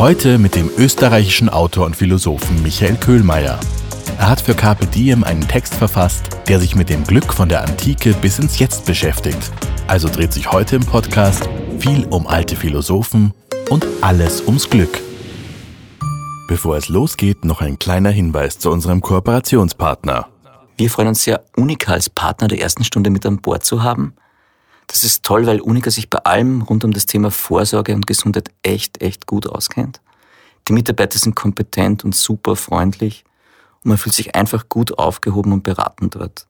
Heute mit dem österreichischen Autor und Philosophen Michael Köhlmeier. Er hat für Carpe Diem einen Text verfasst, der sich mit dem Glück von der Antike bis ins Jetzt beschäftigt. Also dreht sich heute im Podcast viel um alte Philosophen und alles ums Glück. Bevor es losgeht, noch ein kleiner Hinweis zu unserem Kooperationspartner. Wir freuen uns sehr, Unica als Partner der ersten Stunde mit an Bord zu haben. Das ist toll, weil Unica sich bei allem rund um das Thema Vorsorge und Gesundheit echt, echt gut auskennt. Die Mitarbeiter sind kompetent und super freundlich und man fühlt sich einfach gut aufgehoben und beraten dort.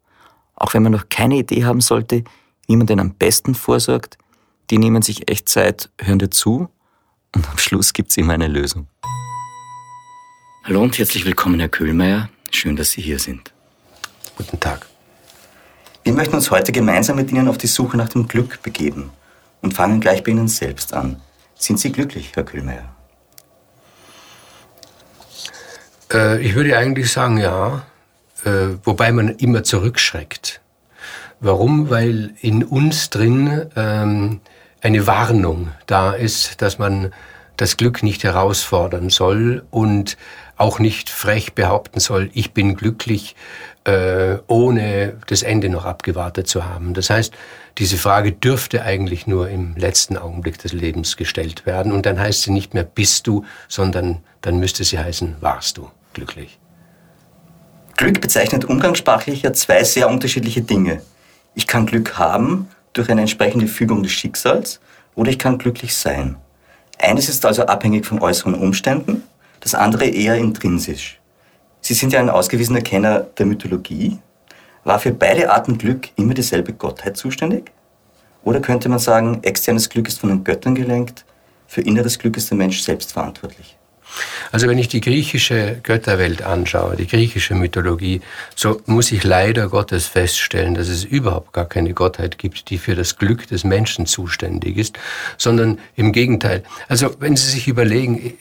Auch wenn man noch keine Idee haben sollte, wie man denn am besten vorsorgt, die nehmen sich echt Zeit, hören dir zu und am Schluss gibt's immer eine Lösung. Hallo und herzlich willkommen, Herr Köhlmeier. Schön, dass Sie hier sind. Guten Tag. Wir möchten uns heute gemeinsam mit Ihnen auf die Suche nach dem Glück begeben und fangen gleich bei Ihnen selbst an. Sind Sie glücklich, Herr Köhlmeier? Äh, ich würde eigentlich sagen, ja, äh, wobei man immer zurückschreckt. Warum? Weil in uns drin ähm, eine Warnung da ist, dass man das Glück nicht herausfordern soll und auch nicht frech behaupten soll, ich bin glücklich, äh, ohne das Ende noch abgewartet zu haben. Das heißt, diese Frage dürfte eigentlich nur im letzten Augenblick des Lebens gestellt werden. Und dann heißt sie nicht mehr bist du, sondern dann müsste sie heißen warst du glücklich. Glück bezeichnet umgangssprachlich ja zwei sehr unterschiedliche Dinge. Ich kann Glück haben durch eine entsprechende Fügung des Schicksals oder ich kann glücklich sein. Eines ist also abhängig von äußeren Umständen, das andere eher intrinsisch. Sie sind ja ein ausgewiesener Kenner der Mythologie. War für beide Arten Glück immer dieselbe Gottheit zuständig? Oder könnte man sagen, externes Glück ist von den Göttern gelenkt, für inneres Glück ist der Mensch selbst verantwortlich? Also wenn ich die griechische Götterwelt anschaue, die griechische Mythologie, so muss ich leider Gottes feststellen, dass es überhaupt gar keine Gottheit gibt, die für das Glück des Menschen zuständig ist, sondern im Gegenteil. Also wenn Sie sich überlegen,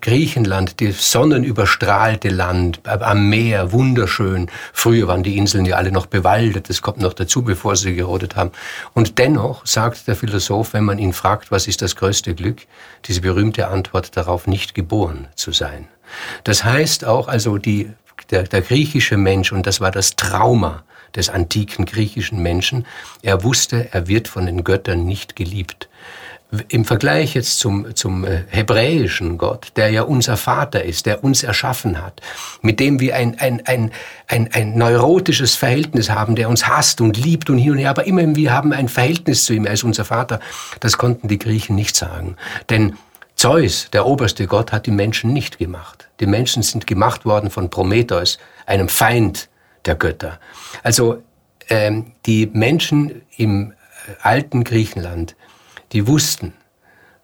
Griechenland, das sonnenüberstrahlte Land, am Meer, wunderschön. Früher waren die Inseln ja alle noch bewaldet, das kommt noch dazu, bevor sie gerodet haben. Und dennoch sagt der Philosoph, wenn man ihn fragt, was ist das größte Glück, diese berühmte Antwort darauf nicht geboren zu sein. Das heißt auch also die, der, der griechische Mensch, und das war das Trauma des antiken griechischen Menschen, er wusste, er wird von den Göttern nicht geliebt. Im Vergleich jetzt zum, zum äh, hebräischen Gott, der ja unser Vater ist, der uns erschaffen hat, mit dem wir ein, ein, ein, ein, ein neurotisches Verhältnis haben, der uns hasst und liebt und hin und her, aber immer wir haben ein Verhältnis zu ihm als unser Vater, das konnten die Griechen nicht sagen. Denn Zeus, der oberste Gott, hat die Menschen nicht gemacht. Die Menschen sind gemacht worden von Prometheus, einem Feind der Götter. Also ähm, die Menschen im äh, alten Griechenland, die wussten,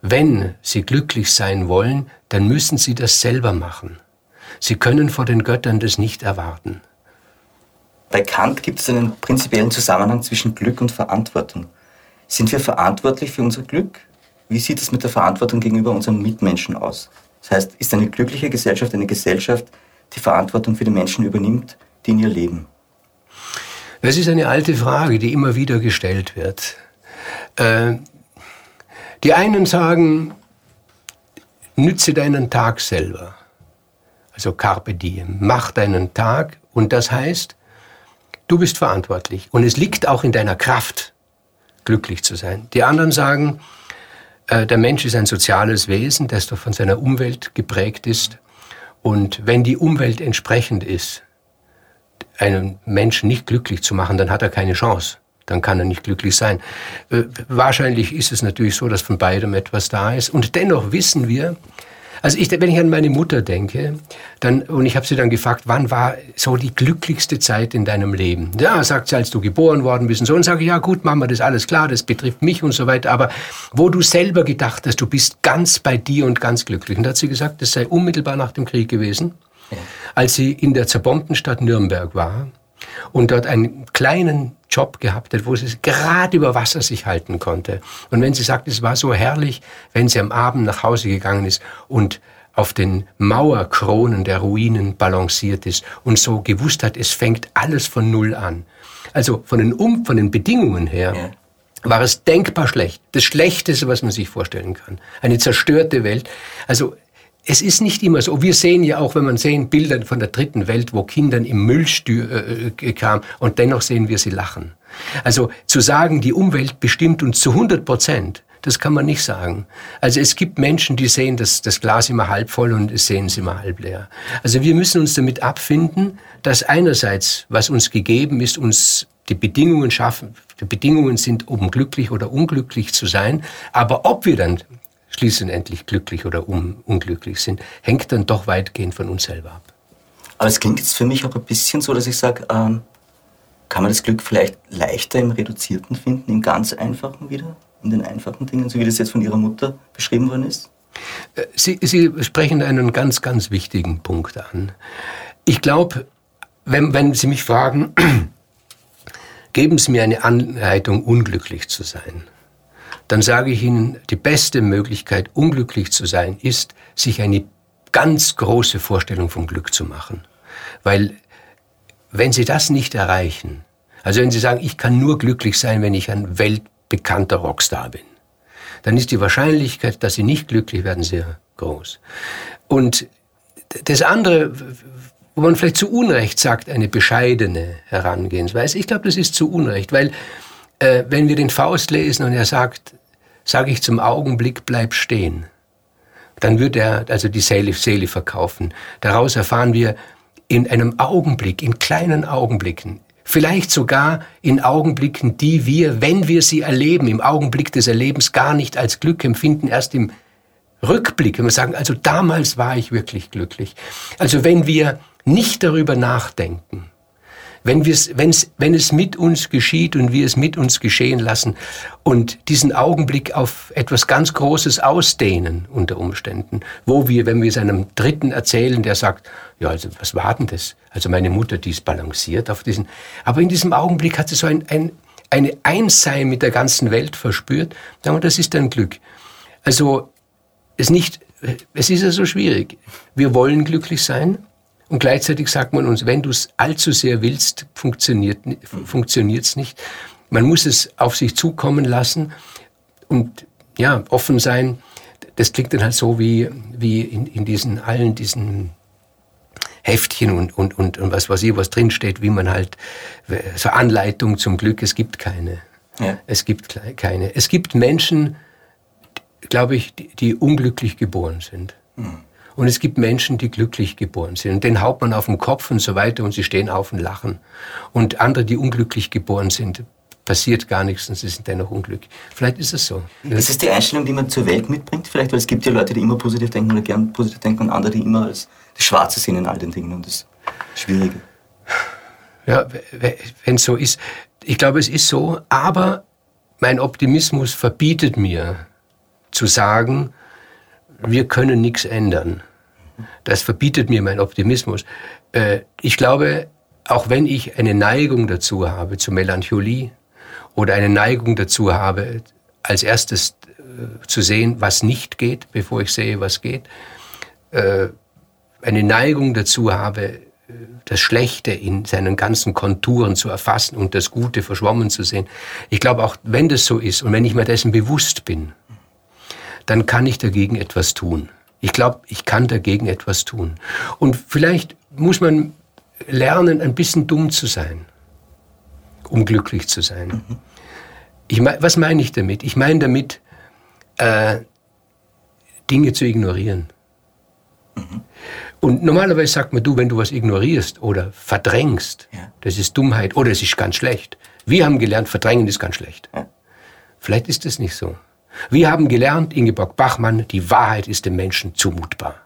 wenn sie glücklich sein wollen, dann müssen sie das selber machen. Sie können vor den Göttern das nicht erwarten. Bei Kant gibt es einen prinzipiellen Zusammenhang zwischen Glück und Verantwortung. Sind wir verantwortlich für unser Glück? Wie sieht es mit der Verantwortung gegenüber unseren Mitmenschen aus? Das heißt, ist eine glückliche Gesellschaft eine Gesellschaft, die Verantwortung für die Menschen übernimmt, die in ihr leben? Das ist eine alte Frage, die immer wieder gestellt wird. Äh, die einen sagen, nütze deinen Tag selber. Also carpe diem, mach deinen Tag und das heißt, du bist verantwortlich und es liegt auch in deiner Kraft, glücklich zu sein. Die anderen sagen, der Mensch ist ein soziales Wesen, das doch von seiner Umwelt geprägt ist. Und wenn die Umwelt entsprechend ist, einen Menschen nicht glücklich zu machen, dann hat er keine Chance. Dann kann er nicht glücklich sein. Äh, wahrscheinlich ist es natürlich so, dass von beidem etwas da ist. Und dennoch wissen wir, Also ich, wenn ich an meine Mutter denke, dann, und ich habe sie dann gefragt, wann war so die glücklichste Zeit in deinem Leben? Ja, sagt sie, als du geboren worden bist und so. Und sage ich, ja gut, Mama, das ist alles klar, das betrifft mich und so weiter. Aber wo du selber gedacht hast, du bist ganz bei dir und ganz glücklich. Und da hat sie gesagt, das sei unmittelbar nach dem Krieg gewesen, als sie in der zerbombten Stadt Nürnberg war und dort einen kleinen Job gehabt hat, wo sie gerade über Wasser sich halten konnte. Und wenn sie sagt, es war so herrlich, wenn sie am Abend nach Hause gegangen ist und auf den Mauerkronen der Ruinen balanciert ist und so gewusst hat, es fängt alles von Null an. Also von den, um, von den Bedingungen her ja. war es denkbar schlecht. Das Schlechteste, was man sich vorstellen kann. Eine zerstörte Welt. Also es ist nicht immer so. Wir sehen ja auch, wenn man sehen Bilder von der dritten Welt, wo Kindern im Müll äh, äh, kam und dennoch sehen wir sie lachen. Also zu sagen, die Umwelt bestimmt uns zu 100 Prozent, das kann man nicht sagen. Also es gibt Menschen, die sehen das, das Glas immer halb voll und es sehen sie immer halb leer. Also wir müssen uns damit abfinden, dass einerseits, was uns gegeben ist, uns die Bedingungen schaffen, die Bedingungen sind, um glücklich oder unglücklich zu sein. Aber ob wir dann schließlich glücklich oder un unglücklich sind, hängt dann doch weitgehend von uns selber ab. Aber es klingt jetzt für mich auch ein bisschen so, dass ich sage, ähm, kann man das Glück vielleicht leichter im Reduzierten finden, im ganz Einfachen wieder, in den einfachen Dingen, so wie das jetzt von Ihrer Mutter beschrieben worden ist? Äh, Sie, Sie sprechen einen ganz, ganz wichtigen Punkt an. Ich glaube, wenn, wenn Sie mich fragen, geben Sie mir eine Anleitung, unglücklich zu sein dann sage ich Ihnen, die beste Möglichkeit, unglücklich zu sein, ist, sich eine ganz große Vorstellung vom Glück zu machen. Weil wenn Sie das nicht erreichen, also wenn Sie sagen, ich kann nur glücklich sein, wenn ich ein weltbekannter Rockstar bin, dann ist die Wahrscheinlichkeit, dass Sie nicht glücklich werden, sehr groß. Und das andere, wo man vielleicht zu Unrecht sagt, eine bescheidene Herangehensweise, ich glaube, das ist zu Unrecht, weil äh, wenn wir den Faust lesen und er sagt, sage ich zum Augenblick, bleib stehen. Dann wird er also die Seele, Seele verkaufen. Daraus erfahren wir in einem Augenblick, in kleinen Augenblicken, vielleicht sogar in Augenblicken, die wir, wenn wir sie erleben, im Augenblick des Erlebens gar nicht als Glück empfinden, erst im Rückblick, wenn wir sagen, also damals war ich wirklich glücklich. Also wenn wir nicht darüber nachdenken, wenn, wir's, wenn's, wenn es mit uns geschieht und wir es mit uns geschehen lassen und diesen Augenblick auf etwas ganz Großes ausdehnen unter Umständen, wo wir, wenn wir es einem Dritten erzählen, der sagt, ja, also was war denn das? Also meine Mutter, die ist balanciert auf diesen, aber in diesem Augenblick hat sie so ein, ein, eine Einssein mit der ganzen Welt verspürt, und das ist ein Glück. Also es nicht, es ist ja so schwierig. Wir wollen glücklich sein, und gleichzeitig sagt man uns, wenn du es allzu sehr willst, funktioniert es nicht. Man muss es auf sich zukommen lassen und ja, offen sein. Das klingt dann halt so wie, wie in, in diesen allen diesen Heftchen und, und, und, und was weiß ich, was drinsteht, wie man halt, so Anleitung zum Glück, es gibt keine. Ja. Es gibt keine. Es gibt Menschen, glaube ich, die, die unglücklich geboren sind. Mhm. Und es gibt Menschen, die glücklich geboren sind. Und den haut man auf den Kopf und so weiter und sie stehen auf und lachen. Und andere, die unglücklich geboren sind, passiert gar nichts und sie sind dennoch unglücklich. Vielleicht ist es so. Ist es die Einstellung, die man zur Welt mitbringt? Vielleicht, weil es gibt ja Leute, die immer positiv denken oder gern positiv denken und andere, die immer als das Schwarze sehen in all den Dingen und das Schwierige. Ja, wenn es so ist. Ich glaube, es ist so, aber mein Optimismus verbietet mir zu sagen, wir können nichts ändern. Das verbietet mir mein Optimismus. Äh, ich glaube, auch wenn ich eine Neigung dazu habe, zu Melancholie oder eine Neigung dazu habe, als erstes äh, zu sehen, was nicht geht, bevor ich sehe, was geht, äh, eine Neigung dazu habe, das Schlechte in seinen ganzen Konturen zu erfassen und das Gute verschwommen zu sehen. Ich glaube, auch wenn das so ist und wenn ich mir dessen bewusst bin, dann kann ich dagegen etwas tun. Ich glaube, ich kann dagegen etwas tun. Und vielleicht muss man lernen, ein bisschen dumm zu sein, um glücklich zu sein. Mhm. Ich mein, was meine ich damit? Ich meine damit, äh, Dinge zu ignorieren. Mhm. Und normalerweise sagt man, du, wenn du was ignorierst oder verdrängst, ja. das ist Dummheit oder es ist ganz schlecht. Wir haben gelernt, verdrängen ist ganz schlecht. Ja. Vielleicht ist das nicht so. Wir haben gelernt, Ingeborg Bachmann, die Wahrheit ist dem Menschen zumutbar.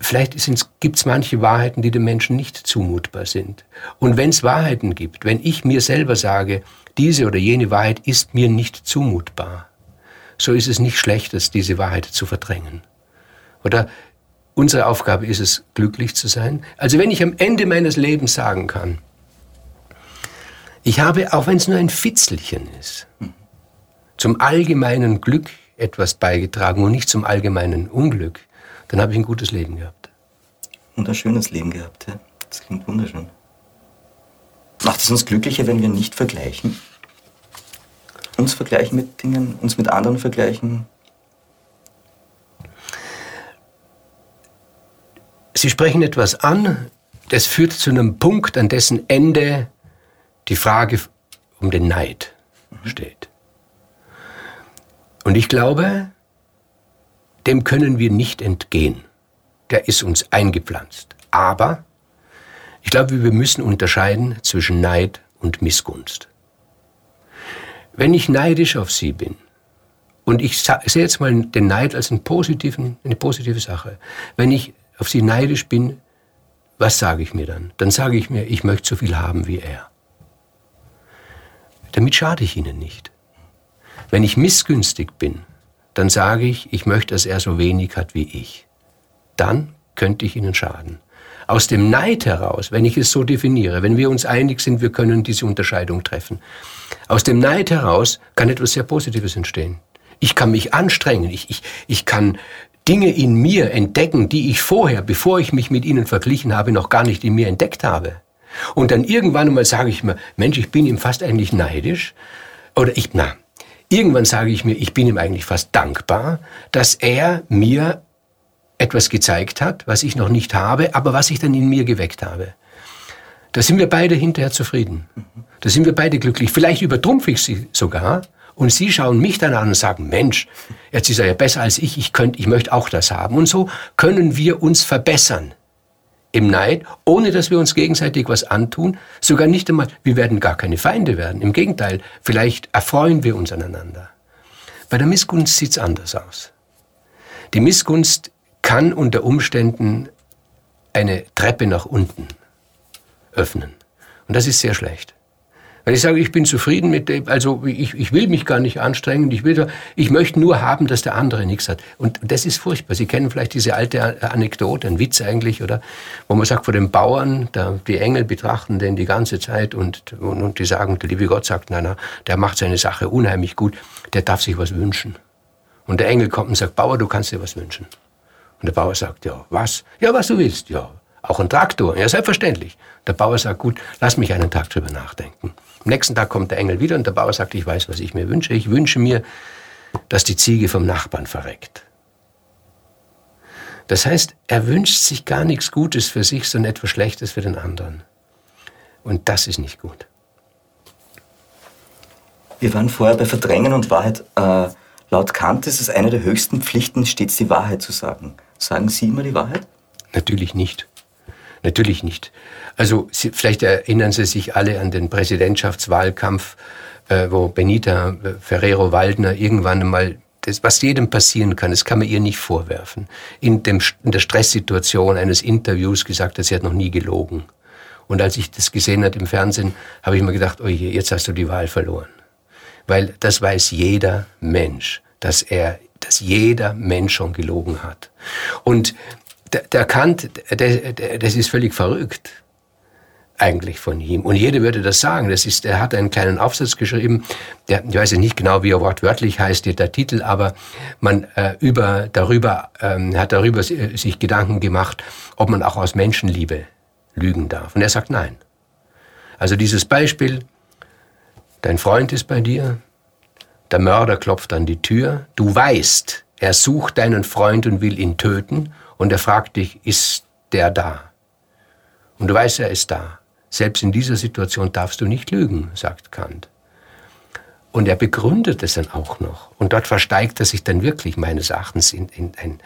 Vielleicht gibt es manche Wahrheiten, die dem Menschen nicht zumutbar sind. Und wenn es Wahrheiten gibt, wenn ich mir selber sage, diese oder jene Wahrheit ist mir nicht zumutbar, so ist es nicht schlecht, diese Wahrheit zu verdrängen. Oder unsere Aufgabe ist es, glücklich zu sein. Also wenn ich am Ende meines Lebens sagen kann, ich habe, auch wenn es nur ein Fitzelchen ist, zum allgemeinen Glück etwas beigetragen und nicht zum allgemeinen Unglück, dann habe ich ein gutes Leben gehabt. Und ein schönes Leben gehabt, ja. Das klingt wunderschön. Macht es uns glücklicher, wenn wir nicht vergleichen? Uns vergleichen mit Dingen, uns mit anderen vergleichen? Sie sprechen etwas an, das führt zu einem Punkt, an dessen Ende die Frage um den Neid steht. Und ich glaube, dem können wir nicht entgehen. Der ist uns eingepflanzt. Aber ich glaube, wir müssen unterscheiden zwischen Neid und Missgunst. Wenn ich neidisch auf Sie bin, und ich sehe jetzt mal den Neid als einen positiven, eine positive Sache, wenn ich auf Sie neidisch bin, was sage ich mir dann? Dann sage ich mir, ich möchte so viel haben wie er. Damit schade ich Ihnen nicht. Wenn ich missgünstig bin, dann sage ich, ich möchte, dass er so wenig hat wie ich. Dann könnte ich ihnen schaden. Aus dem Neid heraus, wenn ich es so definiere, wenn wir uns einig sind, wir können diese Unterscheidung treffen, aus dem Neid heraus kann etwas sehr Positives entstehen. Ich kann mich anstrengen, ich, ich, ich kann Dinge in mir entdecken, die ich vorher, bevor ich mich mit ihnen verglichen habe, noch gar nicht in mir entdeckt habe. Und dann irgendwann einmal sage ich mir, Mensch, ich bin ihm fast eigentlich neidisch. Oder ich, na, Irgendwann sage ich mir, ich bin ihm eigentlich fast dankbar, dass er mir etwas gezeigt hat, was ich noch nicht habe, aber was ich dann in mir geweckt habe. Da sind wir beide hinterher zufrieden. Da sind wir beide glücklich. Vielleicht übertrumpfe ich sie sogar und sie schauen mich dann an und sagen, Mensch, jetzt ist er ja besser als ich, ich könnte, ich möchte auch das haben. Und so können wir uns verbessern im Neid, ohne dass wir uns gegenseitig was antun, sogar nicht einmal, wir werden gar keine Feinde werden. Im Gegenteil, vielleicht erfreuen wir uns aneinander. Bei der Missgunst sieht's anders aus. Die Missgunst kann unter Umständen eine Treppe nach unten öffnen. Und das ist sehr schlecht. Wenn ich sage, ich bin zufrieden mit dem, also ich, ich will mich gar nicht anstrengen, ich, will, ich möchte nur haben, dass der andere nichts hat. Und das ist furchtbar. Sie kennen vielleicht diese alte Anekdote, ein Witz eigentlich, oder? Wo man sagt, vor dem Bauern, da, die Engel betrachten den die ganze Zeit und, und, und die sagen, der liebe Gott sagt, nein, nein, der macht seine Sache unheimlich gut, der darf sich was wünschen. Und der Engel kommt und sagt, Bauer, du kannst dir was wünschen. Und der Bauer sagt, ja, was? Ja, was du willst, ja. Auch ein Traktor, ja, selbstverständlich. Der Bauer sagt, gut, lass mich einen Tag drüber nachdenken. Am nächsten Tag kommt der Engel wieder und der Bauer sagt, ich weiß, was ich mir wünsche. Ich wünsche mir, dass die Ziege vom Nachbarn verreckt. Das heißt, er wünscht sich gar nichts Gutes für sich, sondern etwas Schlechtes für den anderen. Und das ist nicht gut. Wir waren vorher bei Verdrängen und Wahrheit. Äh, laut Kant ist es eine der höchsten Pflichten, stets die Wahrheit zu sagen. Sagen Sie immer die Wahrheit? Natürlich nicht. Natürlich nicht. Also Sie, vielleicht erinnern Sie sich alle an den Präsidentschaftswahlkampf, äh, wo Benita äh, Ferrero Waldner irgendwann einmal das, was jedem passieren kann, das kann man ihr nicht vorwerfen. In, dem, in der Stresssituation eines Interviews gesagt hat, sie hat noch nie gelogen. Und als ich das gesehen habe im Fernsehen, habe ich mir gedacht, oh je, jetzt hast du die Wahl verloren. Weil das weiß jeder Mensch, dass er, dass jeder Mensch schon gelogen hat. Und der, der Kant, der, der, das ist völlig verrückt eigentlich von ihm. Und jeder würde das sagen. Das ist, er hat einen kleinen Aufsatz geschrieben, der, ich weiß nicht genau, wie er wortwörtlich heißt, der Titel, aber man äh, über, darüber, ähm, hat darüber sich Gedanken gemacht, ob man auch aus Menschenliebe lügen darf. Und er sagt nein. Also dieses Beispiel, dein Freund ist bei dir, der Mörder klopft an die Tür, du weißt, er sucht deinen Freund und will ihn töten und er fragt dich, ist der da? Und du weißt, er ist da. Selbst in dieser Situation darfst du nicht lügen, sagt Kant. Und er begründet es dann auch noch. Und dort versteigt er sich dann wirklich meines Erachtens in, in, in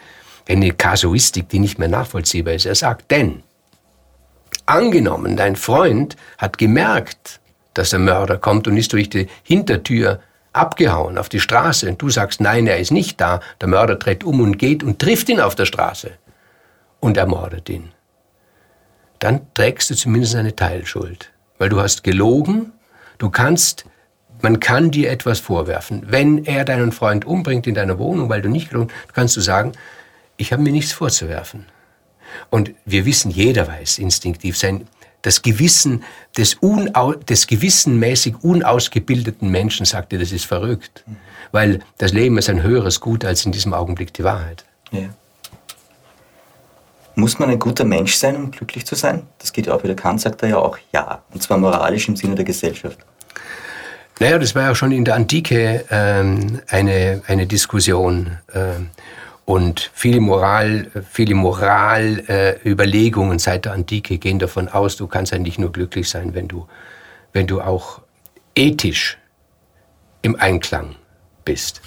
eine Kasuistik, die nicht mehr nachvollziehbar ist. Er sagt, denn angenommen, dein Freund hat gemerkt, dass der Mörder kommt und ist durch die Hintertür abgehauen auf die Straße und du sagst, nein, er ist nicht da, der Mörder dreht um und geht und trifft ihn auf der Straße und ermordet ihn, dann trägst du zumindest eine Teilschuld, weil du hast gelogen, du kannst, man kann dir etwas vorwerfen. Wenn er deinen Freund umbringt in deiner Wohnung, weil du nicht gelogen, kannst du sagen, ich habe mir nichts vorzuwerfen. Und wir wissen, jeder weiß instinktiv, sein, das Gewissen des, unau, des gewissenmäßig unausgebildeten Menschen sagt dir, das ist verrückt. Weil das Leben ist ein höheres Gut als in diesem Augenblick die Wahrheit. Ja. Muss man ein guter Mensch sein, um glücklich zu sein? Das geht ja auch wieder. Kant sagt er ja auch ja. Und zwar moralisch im Sinne der Gesellschaft. Naja, das war ja schon in der Antike ähm, eine, eine Diskussion. Ähm, und viele Moral, viele Moralüberlegungen äh, seit der Antike gehen davon aus, du kannst eigentlich nur glücklich sein, wenn du, wenn du auch ethisch im Einklang bist.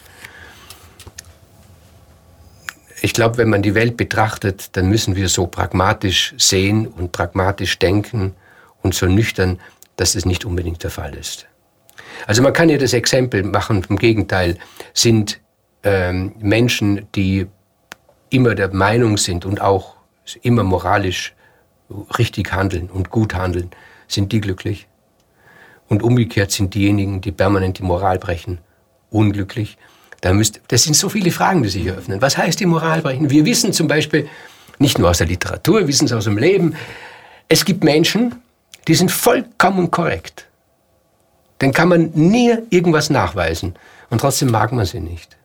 Ich glaube, wenn man die Welt betrachtet, dann müssen wir so pragmatisch sehen und pragmatisch denken und so nüchtern, dass es nicht unbedingt der Fall ist. Also man kann ja das Exempel machen, vom Gegenteil, sind ähm, Menschen, die immer der Meinung sind und auch immer moralisch richtig handeln und gut handeln, sind die glücklich. Und umgekehrt sind diejenigen, die permanent die Moral brechen, unglücklich. Da müsst, das sind so viele Fragen, die sich eröffnen. Was heißt die Moral brechen? Wir wissen zum Beispiel, nicht nur aus der Literatur, wir wissen es aus dem Leben, es gibt Menschen, die sind vollkommen korrekt. Den kann man nie irgendwas nachweisen. Und trotzdem mag man sie nicht.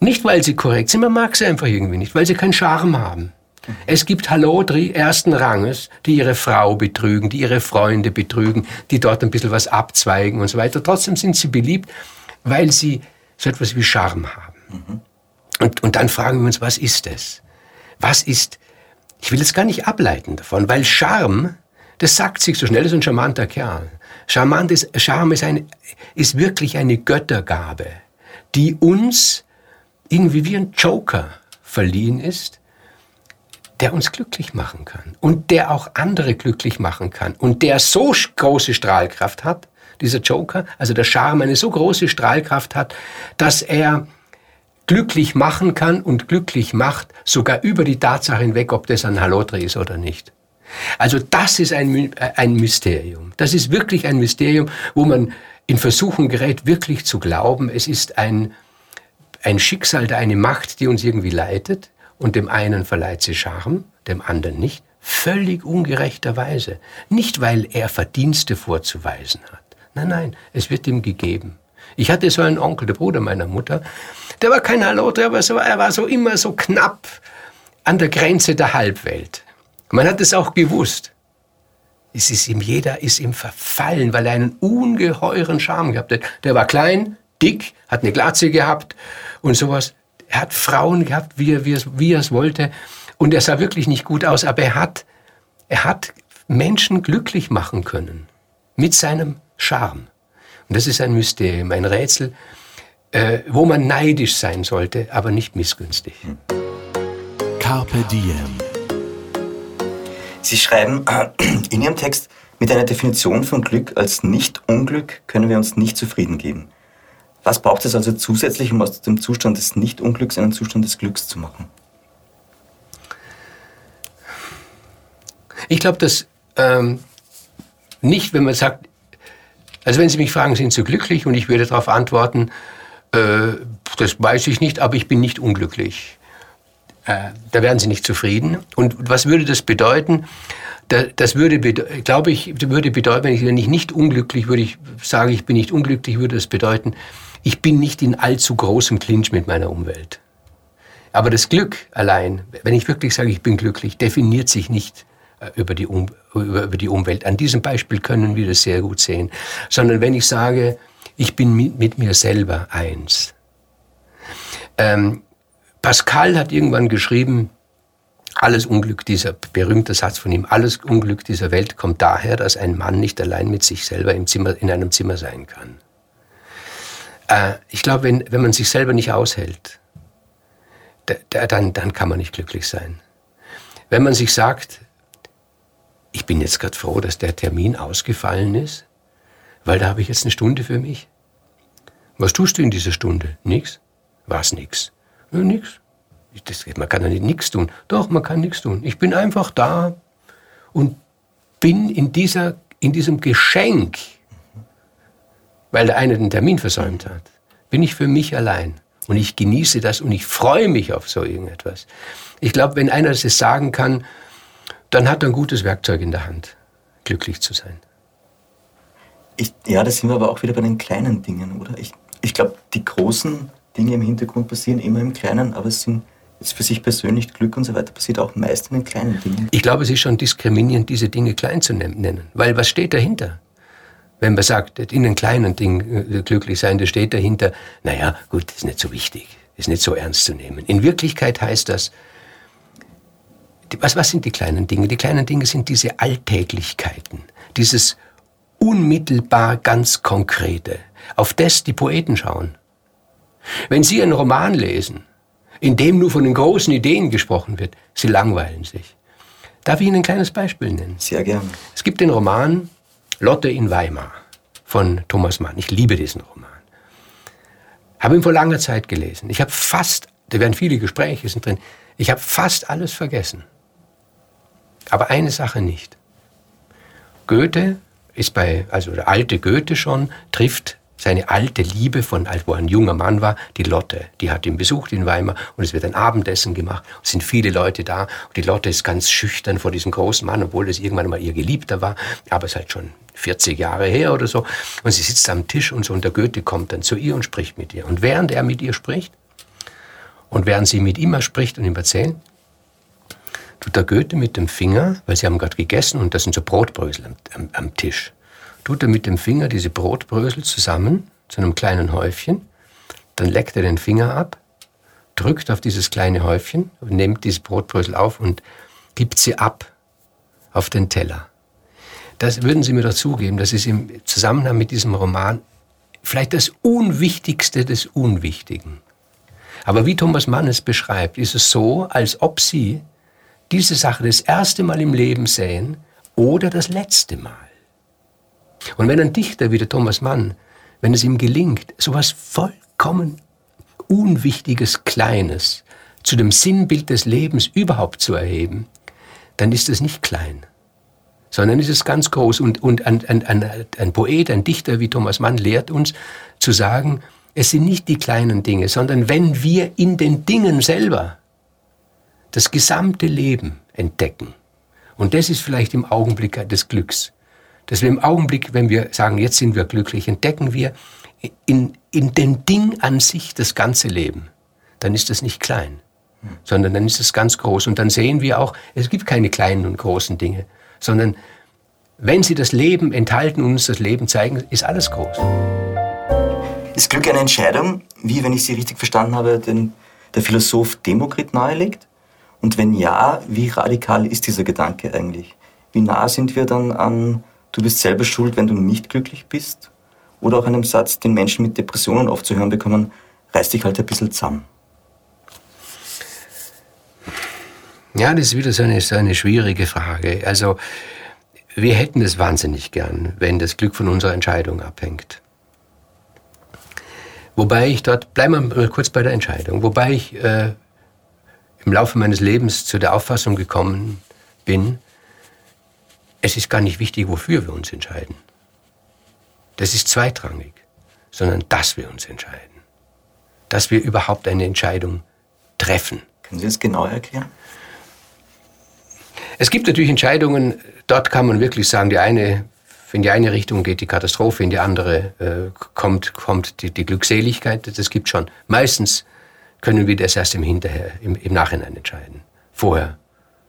Nicht, weil sie korrekt sind, man mag sie einfach irgendwie nicht, weil sie keinen Charme haben. Es gibt Halodri ersten Ranges, die ihre Frau betrügen, die ihre Freunde betrügen, die dort ein bisschen was abzweigen und so weiter. Trotzdem sind sie beliebt, weil sie so etwas wie Charme haben. Mhm. Und, und dann fragen wir uns, was ist es? Was ist, ich will es gar nicht ableiten davon, weil Charme, das sagt sich so schnell, ist ein charmanter Kerl. Charmant ist, Charme ist, eine, ist wirklich eine Göttergabe, die uns irgendwie wie ein Joker verliehen ist, der uns glücklich machen kann und der auch andere glücklich machen kann und der so große Strahlkraft hat, dieser Joker, also der Charme eine so große Strahlkraft hat, dass er glücklich machen kann und glücklich macht, sogar über die Tatsache hinweg, ob das ein Halotri ist oder nicht. Also das ist ein, ein Mysterium. Das ist wirklich ein Mysterium, wo man in Versuchung gerät, wirklich zu glauben, es ist ein, ein Schicksal, eine Macht, die uns irgendwie leitet, und dem einen verleiht sie Charme, dem anderen nicht, völlig ungerechterweise. Nicht, weil er Verdienste vorzuweisen hat. Nein, nein, es wird ihm gegeben. Ich hatte so einen Onkel, der Bruder meiner Mutter, der war kein Halloter, aber so, er war so immer so knapp an der Grenze der Halbwelt. Man hat es auch gewusst. Es ist ihm, jeder ist ihm verfallen, weil er einen ungeheuren Charme gehabt hat. Der war klein, dick, hat eine Glatze gehabt und sowas. Er hat Frauen gehabt, wie er, wie, er, wie er es wollte. Und er sah wirklich nicht gut aus, aber er hat, er hat Menschen glücklich machen können. Mit seinem Charme. Und das ist ein Mysterium, ein Rätsel, äh, wo man neidisch sein sollte, aber nicht missgünstig. Carpe Diem. Sie schreiben in Ihrem Text, mit einer Definition von Glück als Nicht-Unglück können wir uns nicht zufrieden geben. Was braucht es also zusätzlich, um aus dem Zustand des Nicht-Unglücks einen Zustand des Glücks zu machen? Ich glaube, dass ähm, nicht, wenn man sagt, also wenn Sie mich fragen, sind Sie glücklich? Und ich würde darauf antworten, äh, das weiß ich nicht, aber ich bin nicht unglücklich. Äh, da wären Sie nicht zufrieden. Und was würde das bedeuten? das würde, glaube ich, würde bedeuten, wenn ich nicht unglücklich würde, ich sage, ich bin nicht unglücklich, würde das bedeuten, ich bin nicht in allzu großem Clinch mit meiner Umwelt. Aber das Glück allein, wenn ich wirklich sage, ich bin glücklich, definiert sich nicht über die, um, über, über die Umwelt. An diesem Beispiel können wir das sehr gut sehen. Sondern wenn ich sage, ich bin mit, mit mir selber eins. Ähm, Pascal hat irgendwann geschrieben, alles Unglück dieser, berühmte Satz von ihm, alles Unglück dieser Welt kommt daher, dass ein Mann nicht allein mit sich selber im Zimmer, in einem Zimmer sein kann. Äh, ich glaube, wenn, wenn man sich selber nicht aushält, da, da, dann, dann kann man nicht glücklich sein. Wenn man sich sagt, ich bin jetzt gerade froh, dass der Termin ausgefallen ist, weil da habe ich jetzt eine Stunde für mich. Was tust du in dieser Stunde? Nix? Was nix? Ja, nix. Das, man kann ja nicht nichts tun. Doch, man kann nichts tun. Ich bin einfach da und bin in, dieser, in diesem Geschenk, weil der eine den Termin versäumt hat, bin ich für mich allein. Und ich genieße das und ich freue mich auf so irgendetwas. Ich glaube, wenn einer das sagen kann, dann hat er ein gutes Werkzeug in der Hand, glücklich zu sein. Ich, ja, da sind wir aber auch wieder bei den kleinen Dingen, oder? Ich, ich glaube, die großen Dinge im Hintergrund passieren immer im Kleinen, aber es sind jetzt für sich persönlich Glück und so weiter passiert auch meist in den kleinen Dingen. Ich glaube, es ist schon diskriminierend, diese Dinge klein zu nennen. Weil was steht dahinter? Wenn man sagt, in den kleinen Dingen äh, glücklich sein, da steht dahinter, naja, gut, ist nicht so wichtig, ist nicht so ernst zu nehmen. In Wirklichkeit heißt das, was, was sind die kleinen Dinge? Die kleinen Dinge sind diese Alltäglichkeiten, dieses unmittelbar ganz Konkrete, auf das die Poeten schauen. Wenn Sie einen Roman lesen, in dem nur von den großen Ideen gesprochen wird, Sie langweilen sich. Darf ich Ihnen ein kleines Beispiel nennen? Sehr gern. Es gibt den Roman Lotte in Weimar von Thomas Mann. Ich liebe diesen Roman. Habe ihn vor langer Zeit gelesen. Ich habe fast, da werden viele Gespräche sind drin, ich habe fast alles vergessen. Aber eine Sache nicht. Goethe ist bei, also der alte Goethe schon, trifft seine alte Liebe von, als wo er ein junger Mann war, die Lotte. Die hat ihn besucht in Weimar und es wird ein Abendessen gemacht. Es sind viele Leute da und die Lotte ist ganz schüchtern vor diesem großen Mann, obwohl das irgendwann mal ihr Geliebter war, aber es ist halt schon 40 Jahre her oder so. Und sie sitzt am Tisch und so und der Goethe kommt dann zu ihr und spricht mit ihr. Und während er mit ihr spricht und während sie mit ihm spricht und ihm erzählt, tut der Goethe mit dem Finger, weil sie haben gerade gegessen und das sind so Brotbrösel am, am, am Tisch, tut er mit dem Finger diese Brotbrösel zusammen zu einem kleinen Häufchen, dann leckt er den Finger ab, drückt auf dieses kleine Häufchen, nimmt diese Brotbrösel auf und gibt sie ab auf den Teller. Das würden Sie mir dazugeben, das ist im Zusammenhang mit diesem Roman vielleicht das Unwichtigste des Unwichtigen. Aber wie Thomas Mann es beschreibt, ist es so, als ob Sie diese Sache das erste Mal im Leben sehen oder das letzte Mal. Und wenn ein Dichter wie der Thomas Mann, wenn es ihm gelingt, sowas vollkommen Unwichtiges, Kleines zu dem Sinnbild des Lebens überhaupt zu erheben, dann ist es nicht klein, sondern ist es ganz groß. Und, und ein, ein, ein, ein Poet, ein Dichter wie Thomas Mann lehrt uns zu sagen, es sind nicht die kleinen Dinge, sondern wenn wir in den Dingen selber das gesamte Leben entdecken. Und das ist vielleicht im Augenblick des Glücks. Dass wir im Augenblick, wenn wir sagen, jetzt sind wir glücklich, entdecken wir in, in den Ding an sich das ganze Leben. Dann ist das nicht klein, sondern dann ist es ganz groß. Und dann sehen wir auch, es gibt keine kleinen und großen Dinge, sondern wenn sie das Leben enthalten und uns das Leben zeigen, ist alles groß. Ist Glück eine Entscheidung, wie, wenn ich Sie richtig verstanden habe, den, der Philosoph Demokrit nahelegt? Und wenn ja, wie radikal ist dieser Gedanke eigentlich? Wie nah sind wir dann an, du bist selber schuld, wenn du nicht glücklich bist? Oder auch einem Satz, den Menschen mit Depressionen oft zu hören bekommen, reiß dich halt ein bisschen zusammen. Ja, das ist wieder so eine, so eine schwierige Frage. Also, wir hätten es wahnsinnig gern, wenn das Glück von unserer Entscheidung abhängt. Wobei ich dort, bleiben wir mal kurz bei der Entscheidung, wobei ich äh, im Laufe meines Lebens zu der Auffassung gekommen bin, es ist gar nicht wichtig, wofür wir uns entscheiden. Das ist zweitrangig, sondern dass wir uns entscheiden. Dass wir überhaupt eine Entscheidung treffen. Können Sie das genauer erklären? Es gibt natürlich Entscheidungen, dort kann man wirklich sagen, die eine, in die eine Richtung geht die Katastrophe, in die andere äh, kommt, kommt die, die Glückseligkeit. Das gibt schon. Meistens können wir das erst im Hinterher, im, im Nachhinein entscheiden. Vorher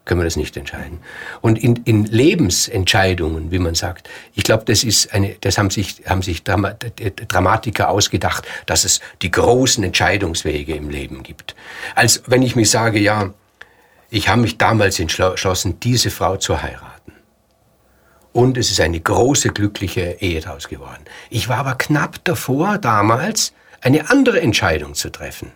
können wir das nicht entscheiden. Und in, in Lebensentscheidungen, wie man sagt, ich glaube, das ist eine, das haben sich, haben sich Dramatiker ausgedacht, dass es die großen Entscheidungswege im Leben gibt. Als wenn ich mich sage, ja, ich habe mich damals entschlossen, diese Frau zu heiraten. Und es ist eine große, glückliche Ehe daraus geworden. Ich war aber knapp davor, damals eine andere Entscheidung zu treffen.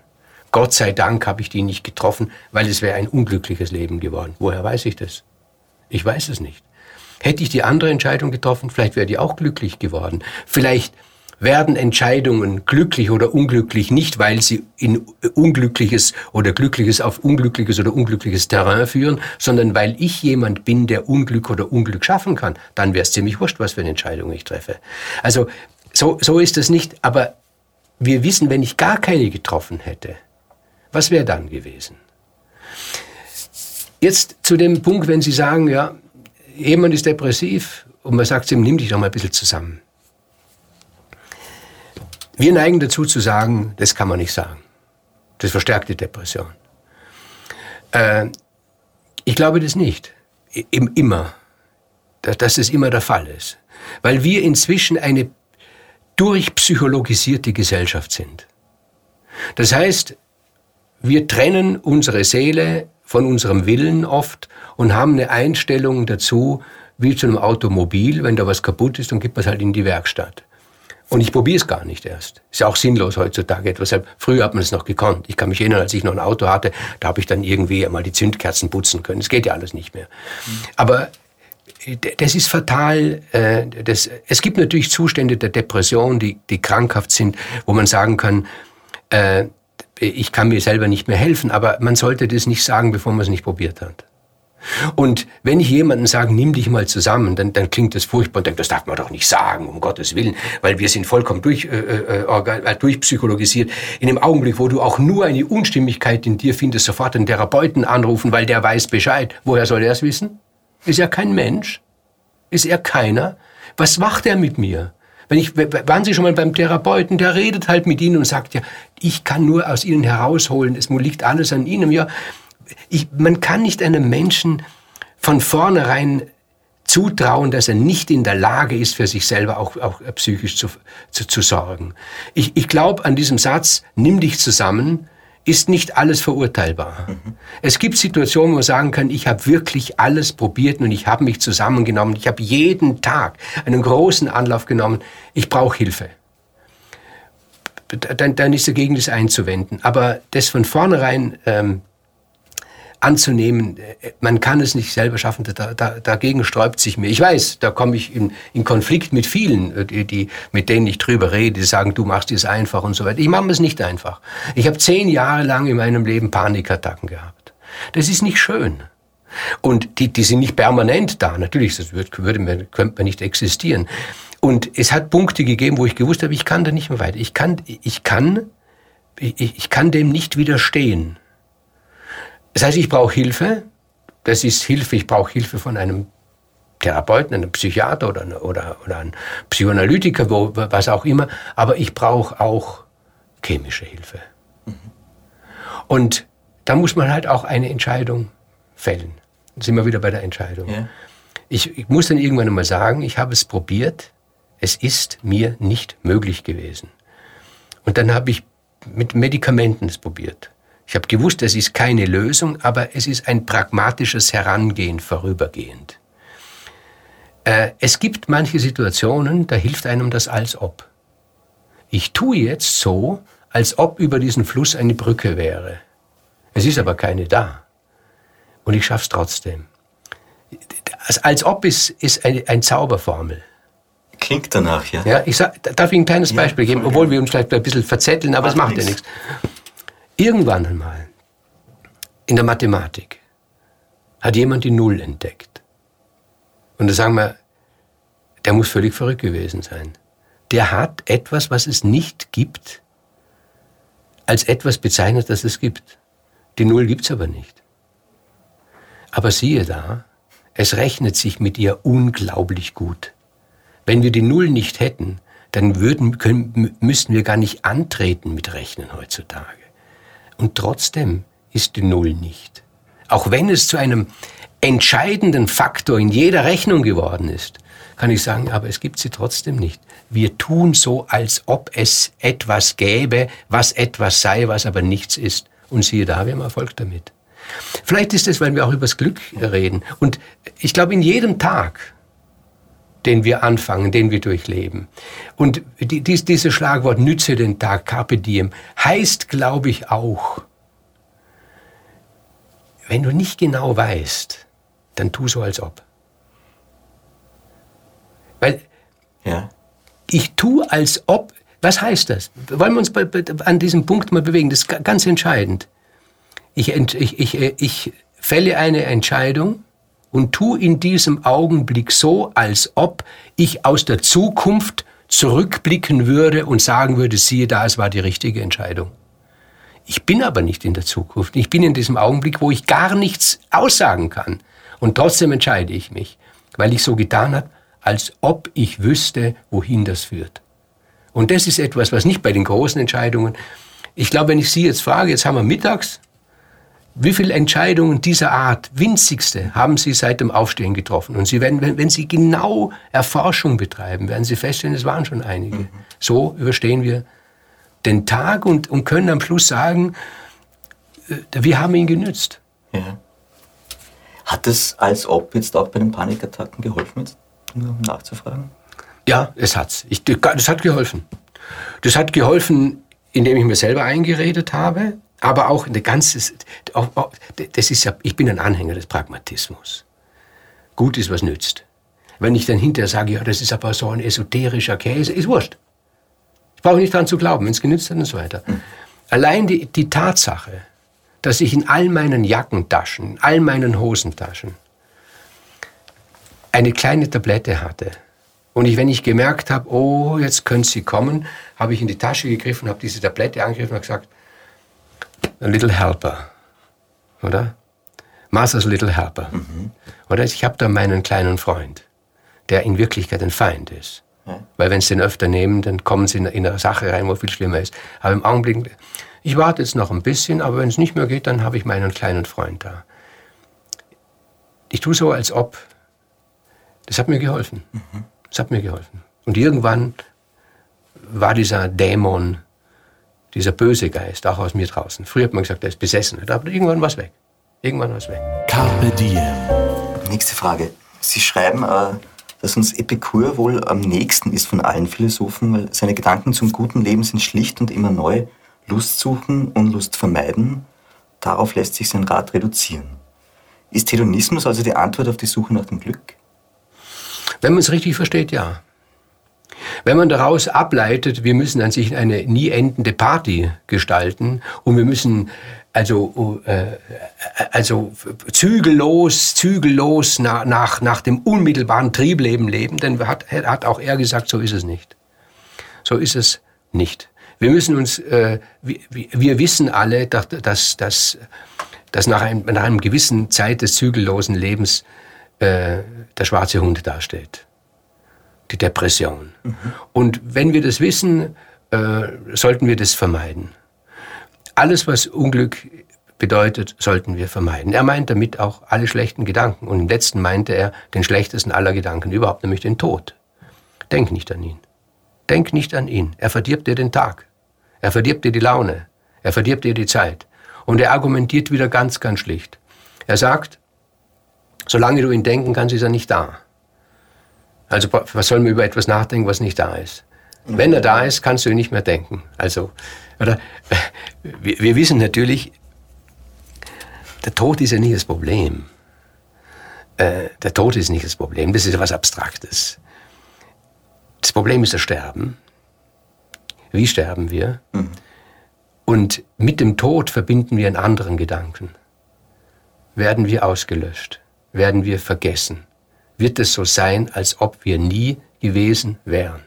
Gott sei Dank habe ich die nicht getroffen, weil es wäre ein unglückliches Leben geworden. Woher weiß ich das? Ich weiß es nicht. Hätte ich die andere Entscheidung getroffen, vielleicht wäre die auch glücklich geworden. Vielleicht werden Entscheidungen glücklich oder unglücklich nicht, weil sie in unglückliches oder glückliches auf unglückliches oder unglückliches Terrain führen, sondern weil ich jemand bin, der Unglück oder Unglück schaffen kann. Dann wäre es ziemlich wurscht, was für eine Entscheidung ich treffe. Also so, so ist es nicht. Aber wir wissen, wenn ich gar keine getroffen hätte, was wäre dann gewesen? Jetzt zu dem Punkt, wenn Sie sagen, ja, jemand ist depressiv und man sagt ihm, nimm dich doch mal ein bisschen zusammen. Wir neigen dazu zu sagen, das kann man nicht sagen. Das verstärkt die Depression. Äh, ich glaube das nicht. Im, immer. Dass, dass das immer der Fall ist. Weil wir inzwischen eine durchpsychologisierte Gesellschaft sind. Das heißt, wir trennen unsere Seele von unserem Willen oft und haben eine Einstellung dazu, wie zu einem Automobil, wenn da was kaputt ist, dann gibt man es halt in die Werkstatt. Und ich probiere es gar nicht erst. Ist ja auch sinnlos heutzutage. Etwas. Früher hat man es noch gekonnt. Ich kann mich erinnern, als ich noch ein Auto hatte, da habe ich dann irgendwie einmal die Zündkerzen putzen können. Es geht ja alles nicht mehr. Aber äh, das ist fatal. Äh, das, es gibt natürlich Zustände der Depression, die, die krankhaft sind, wo man sagen kann, äh, ich kann mir selber nicht mehr helfen, aber man sollte das nicht sagen, bevor man es nicht probiert hat. Und wenn ich jemandem sage, nimm dich mal zusammen, dann, dann klingt das furchtbar und denkt, das darf man doch nicht sagen, um Gottes Willen, weil wir sind vollkommen durch, äh, äh, äh, durchpsychologisiert. In dem Augenblick, wo du auch nur eine Unstimmigkeit in dir findest, sofort den Therapeuten anrufen, weil der weiß Bescheid. Woher soll er es wissen? Ist er kein Mensch? Ist er keiner? Was macht er mit mir? Wenn ich, waren Sie schon mal beim Therapeuten, der redet halt mit Ihnen und sagt ja, ich kann nur aus Ihnen herausholen, es liegt alles an Ihnen. Ja, ich, man kann nicht einem Menschen von vornherein zutrauen, dass er nicht in der Lage ist, für sich selber auch, auch psychisch zu, zu, zu sorgen. Ich, ich glaube an diesem Satz, nimm dich zusammen, ist nicht alles verurteilbar. Mhm. Es gibt Situationen, wo man sagen kann, ich habe wirklich alles probiert und ich habe mich zusammengenommen. Ich habe jeden Tag einen großen Anlauf genommen. Ich brauche Hilfe. Dann, dann ist dagegen das einzuwenden. Aber das von vornherein ähm, anzunehmen, äh, man kann es nicht selber schaffen, da, da, dagegen sträubt sich mir. Ich weiß, da komme ich in, in Konflikt mit vielen, äh, die, die, mit denen ich drüber rede, die sagen, du machst es einfach und so weiter. Ich mache es nicht einfach. Ich habe zehn Jahre lang in meinem Leben Panikattacken gehabt. Das ist nicht schön. Und die, die sind nicht permanent da. Natürlich, das würde, würde, könnte man nicht existieren. Und es hat Punkte gegeben, wo ich gewusst habe, ich kann da nicht mehr weiter. Ich kann, ich kann, ich, ich kann dem nicht widerstehen. Das heißt, ich brauche Hilfe. Das ist Hilfe, ich brauche Hilfe von einem Therapeuten, einem Psychiater oder, oder, oder einem Psychoanalytiker, wo, was auch immer. Aber ich brauche auch chemische Hilfe. Mhm. Und da muss man halt auch eine Entscheidung fällen. Dann sind wir wieder bei der Entscheidung. Ja. Ich, ich muss dann irgendwann einmal sagen, ich habe es probiert, es ist mir nicht möglich gewesen. Und dann habe ich mit Medikamenten es probiert. Ich habe gewusst, es ist keine Lösung, aber es ist ein pragmatisches Herangehen vorübergehend. Äh, es gibt manche Situationen, da hilft einem das als ob. Ich tue jetzt so, als ob über diesen Fluss eine Brücke wäre. Es ist aber keine da. Und ich schaff's trotzdem. Als ob ist, ist eine, ein Zauberformel. Klingt danach, ja. Ja, ich sag, darf ich ein kleines Beispiel geben, obwohl wir uns vielleicht ein bisschen verzetteln, aber es macht ja nichts. Irgendwann einmal in der Mathematik hat jemand die Null entdeckt. Und da sagen wir, der muss völlig verrückt gewesen sein. Der hat etwas, was es nicht gibt, als etwas bezeichnet, das es gibt. Die Null gibt's aber nicht. Aber siehe da, es rechnet sich mit ihr unglaublich gut. Wenn wir die Null nicht hätten, dann würden, können, müssten wir gar nicht antreten mit Rechnen heutzutage. Und trotzdem ist die Null nicht. Auch wenn es zu einem entscheidenden Faktor in jeder Rechnung geworden ist, kann ich sagen, aber es gibt sie trotzdem nicht. Wir tun so, als ob es etwas gäbe, was etwas sei, was aber nichts ist. Und siehe da, wir haben Erfolg damit. Vielleicht ist es, weil wir auch über das Glück reden. Und ich glaube, in jedem Tag, den wir anfangen, den wir durchleben. Und dies, dieses Schlagwort nütze den Tag, carpe diem, heißt, glaube ich, auch, wenn du nicht genau weißt, dann tu so, als ob. Weil ja. ich tue als ob, was heißt das? Wollen wir uns an diesem Punkt mal bewegen? Das ist ganz entscheidend. Ich, ich, ich, ich fälle eine Entscheidung und tue in diesem Augenblick so, als ob ich aus der Zukunft zurückblicken würde und sagen würde, siehe da, es war die richtige Entscheidung. Ich bin aber nicht in der Zukunft. Ich bin in diesem Augenblick, wo ich gar nichts aussagen kann. Und trotzdem entscheide ich mich, weil ich so getan habe, als ob ich wüsste, wohin das führt. Und das ist etwas, was nicht bei den großen Entscheidungen, ich glaube, wenn ich Sie jetzt frage, jetzt haben wir mittags, wie viele Entscheidungen dieser Art, winzigste, haben Sie seit dem Aufstehen getroffen? Und Sie werden, wenn, wenn Sie genau Erforschung betreiben, werden Sie feststellen, es waren schon einige. Mhm. So überstehen wir den Tag und, und können am Schluss sagen, äh, wir haben ihn genützt. Ja. Hat es als ob jetzt auch bei den Panikattacken geholfen, jetzt, um nachzufragen? Ja, es hat's. Ich, das hat geholfen. Das hat geholfen, indem ich mir selber eingeredet habe, aber auch eine ganze, das ist ja, ich bin ein Anhänger des Pragmatismus. Gut ist, was nützt. Wenn ich dann hinterher sage, ja, das ist aber so ein esoterischer Käse, ist wurscht. Ich brauche nicht daran zu glauben, wenn es genützt hat und so weiter. Mhm. Allein die, die Tatsache, dass ich in all meinen Jackentaschen, in all meinen Hosentaschen eine kleine Tablette hatte. Und ich, wenn ich gemerkt habe, oh, jetzt können sie kommen, habe ich in die Tasche gegriffen, habe diese Tablette angegriffen und gesagt, a little helper, oder? Martha's little helper. Mhm. Oder ich habe da meinen kleinen Freund, der in Wirklichkeit ein Feind ist. Weil wenn sie den öfter nehmen, dann kommen sie in eine Sache rein, wo viel schlimmer ist. Aber im Augenblick, ich warte jetzt noch ein bisschen, aber wenn es nicht mehr geht, dann habe ich meinen kleinen Freund da. Ich tue so, als ob. Das hat mir geholfen. Mhm. Das hat mir geholfen. Und irgendwann war dieser Dämon, dieser böse Geist auch aus mir draußen. Früher hat man gesagt, der ist besessen. Aber irgendwann war es weg. Irgendwann war es weg. Carpe diem. Nächste Frage. Sie schreiben, äh dass uns Epikur wohl am nächsten ist von allen Philosophen, weil seine Gedanken zum guten Leben sind schlicht und immer neu. Lust suchen, Unlust vermeiden. Darauf lässt sich sein Rat reduzieren. Ist Hedonismus also die Antwort auf die Suche nach dem Glück? Wenn man es richtig versteht, ja. Wenn man daraus ableitet, wir müssen an sich eine nie endende Party gestalten und wir müssen also, äh, also zügellos, zügellos nach, nach, nach dem unmittelbaren Triebleben leben, denn hat, hat auch er gesagt, so ist es nicht. So ist es nicht. Wir müssen uns, äh, wir, wir wissen alle, dass, dass, dass, dass nach, einem, nach einem gewissen Zeit des zügellosen Lebens äh, der schwarze Hund dasteht. Die Depression. Mhm. Und wenn wir das wissen, äh, sollten wir das vermeiden. Alles, was Unglück bedeutet, sollten wir vermeiden. Er meint damit auch alle schlechten Gedanken. Und im letzten meinte er den schlechtesten aller Gedanken überhaupt, nämlich den Tod. Denk nicht an ihn. Denk nicht an ihn. Er verdirbt dir den Tag. Er verdirbt dir die Laune. Er verdirbt dir die Zeit. Und er argumentiert wieder ganz, ganz schlicht. Er sagt, solange du ihn denken kannst, ist er nicht da. Also was soll man über etwas nachdenken, was nicht da ist? Wenn er da ist, kannst du ihn nicht mehr denken. Also oder? Wir, wir wissen natürlich, der Tod ist ja nicht das Problem. Äh, der Tod ist nicht das Problem, das ist etwas Abstraktes. Das Problem ist das Sterben. Wie sterben wir? Mhm. Und mit dem Tod verbinden wir einen anderen Gedanken. Werden wir ausgelöscht? Werden wir vergessen? Wird es so sein, als ob wir nie gewesen wären?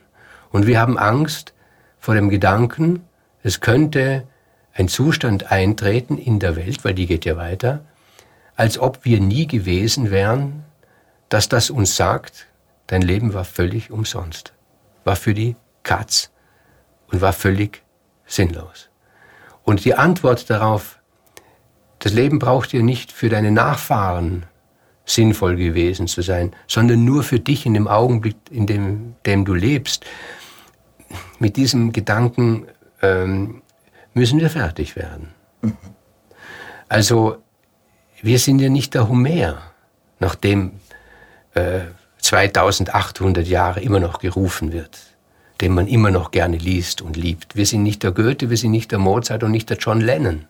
Und wir haben Angst vor dem Gedanken, es könnte ein Zustand eintreten in der Welt, weil die geht ja weiter, als ob wir nie gewesen wären, dass das uns sagt, dein Leben war völlig umsonst, war für die Katz und war völlig sinnlos. Und die Antwort darauf, das Leben braucht dir nicht für deine Nachfahren sinnvoll gewesen zu sein, sondern nur für dich in dem Augenblick, in dem, dem du lebst. Mit diesem Gedanken ähm, müssen wir fertig werden. Also wir sind ja nicht der Homer, nachdem äh, 2800 Jahre immer noch gerufen wird, den man immer noch gerne liest und liebt. Wir sind nicht der Goethe, wir sind nicht der Mozart und nicht der John Lennon,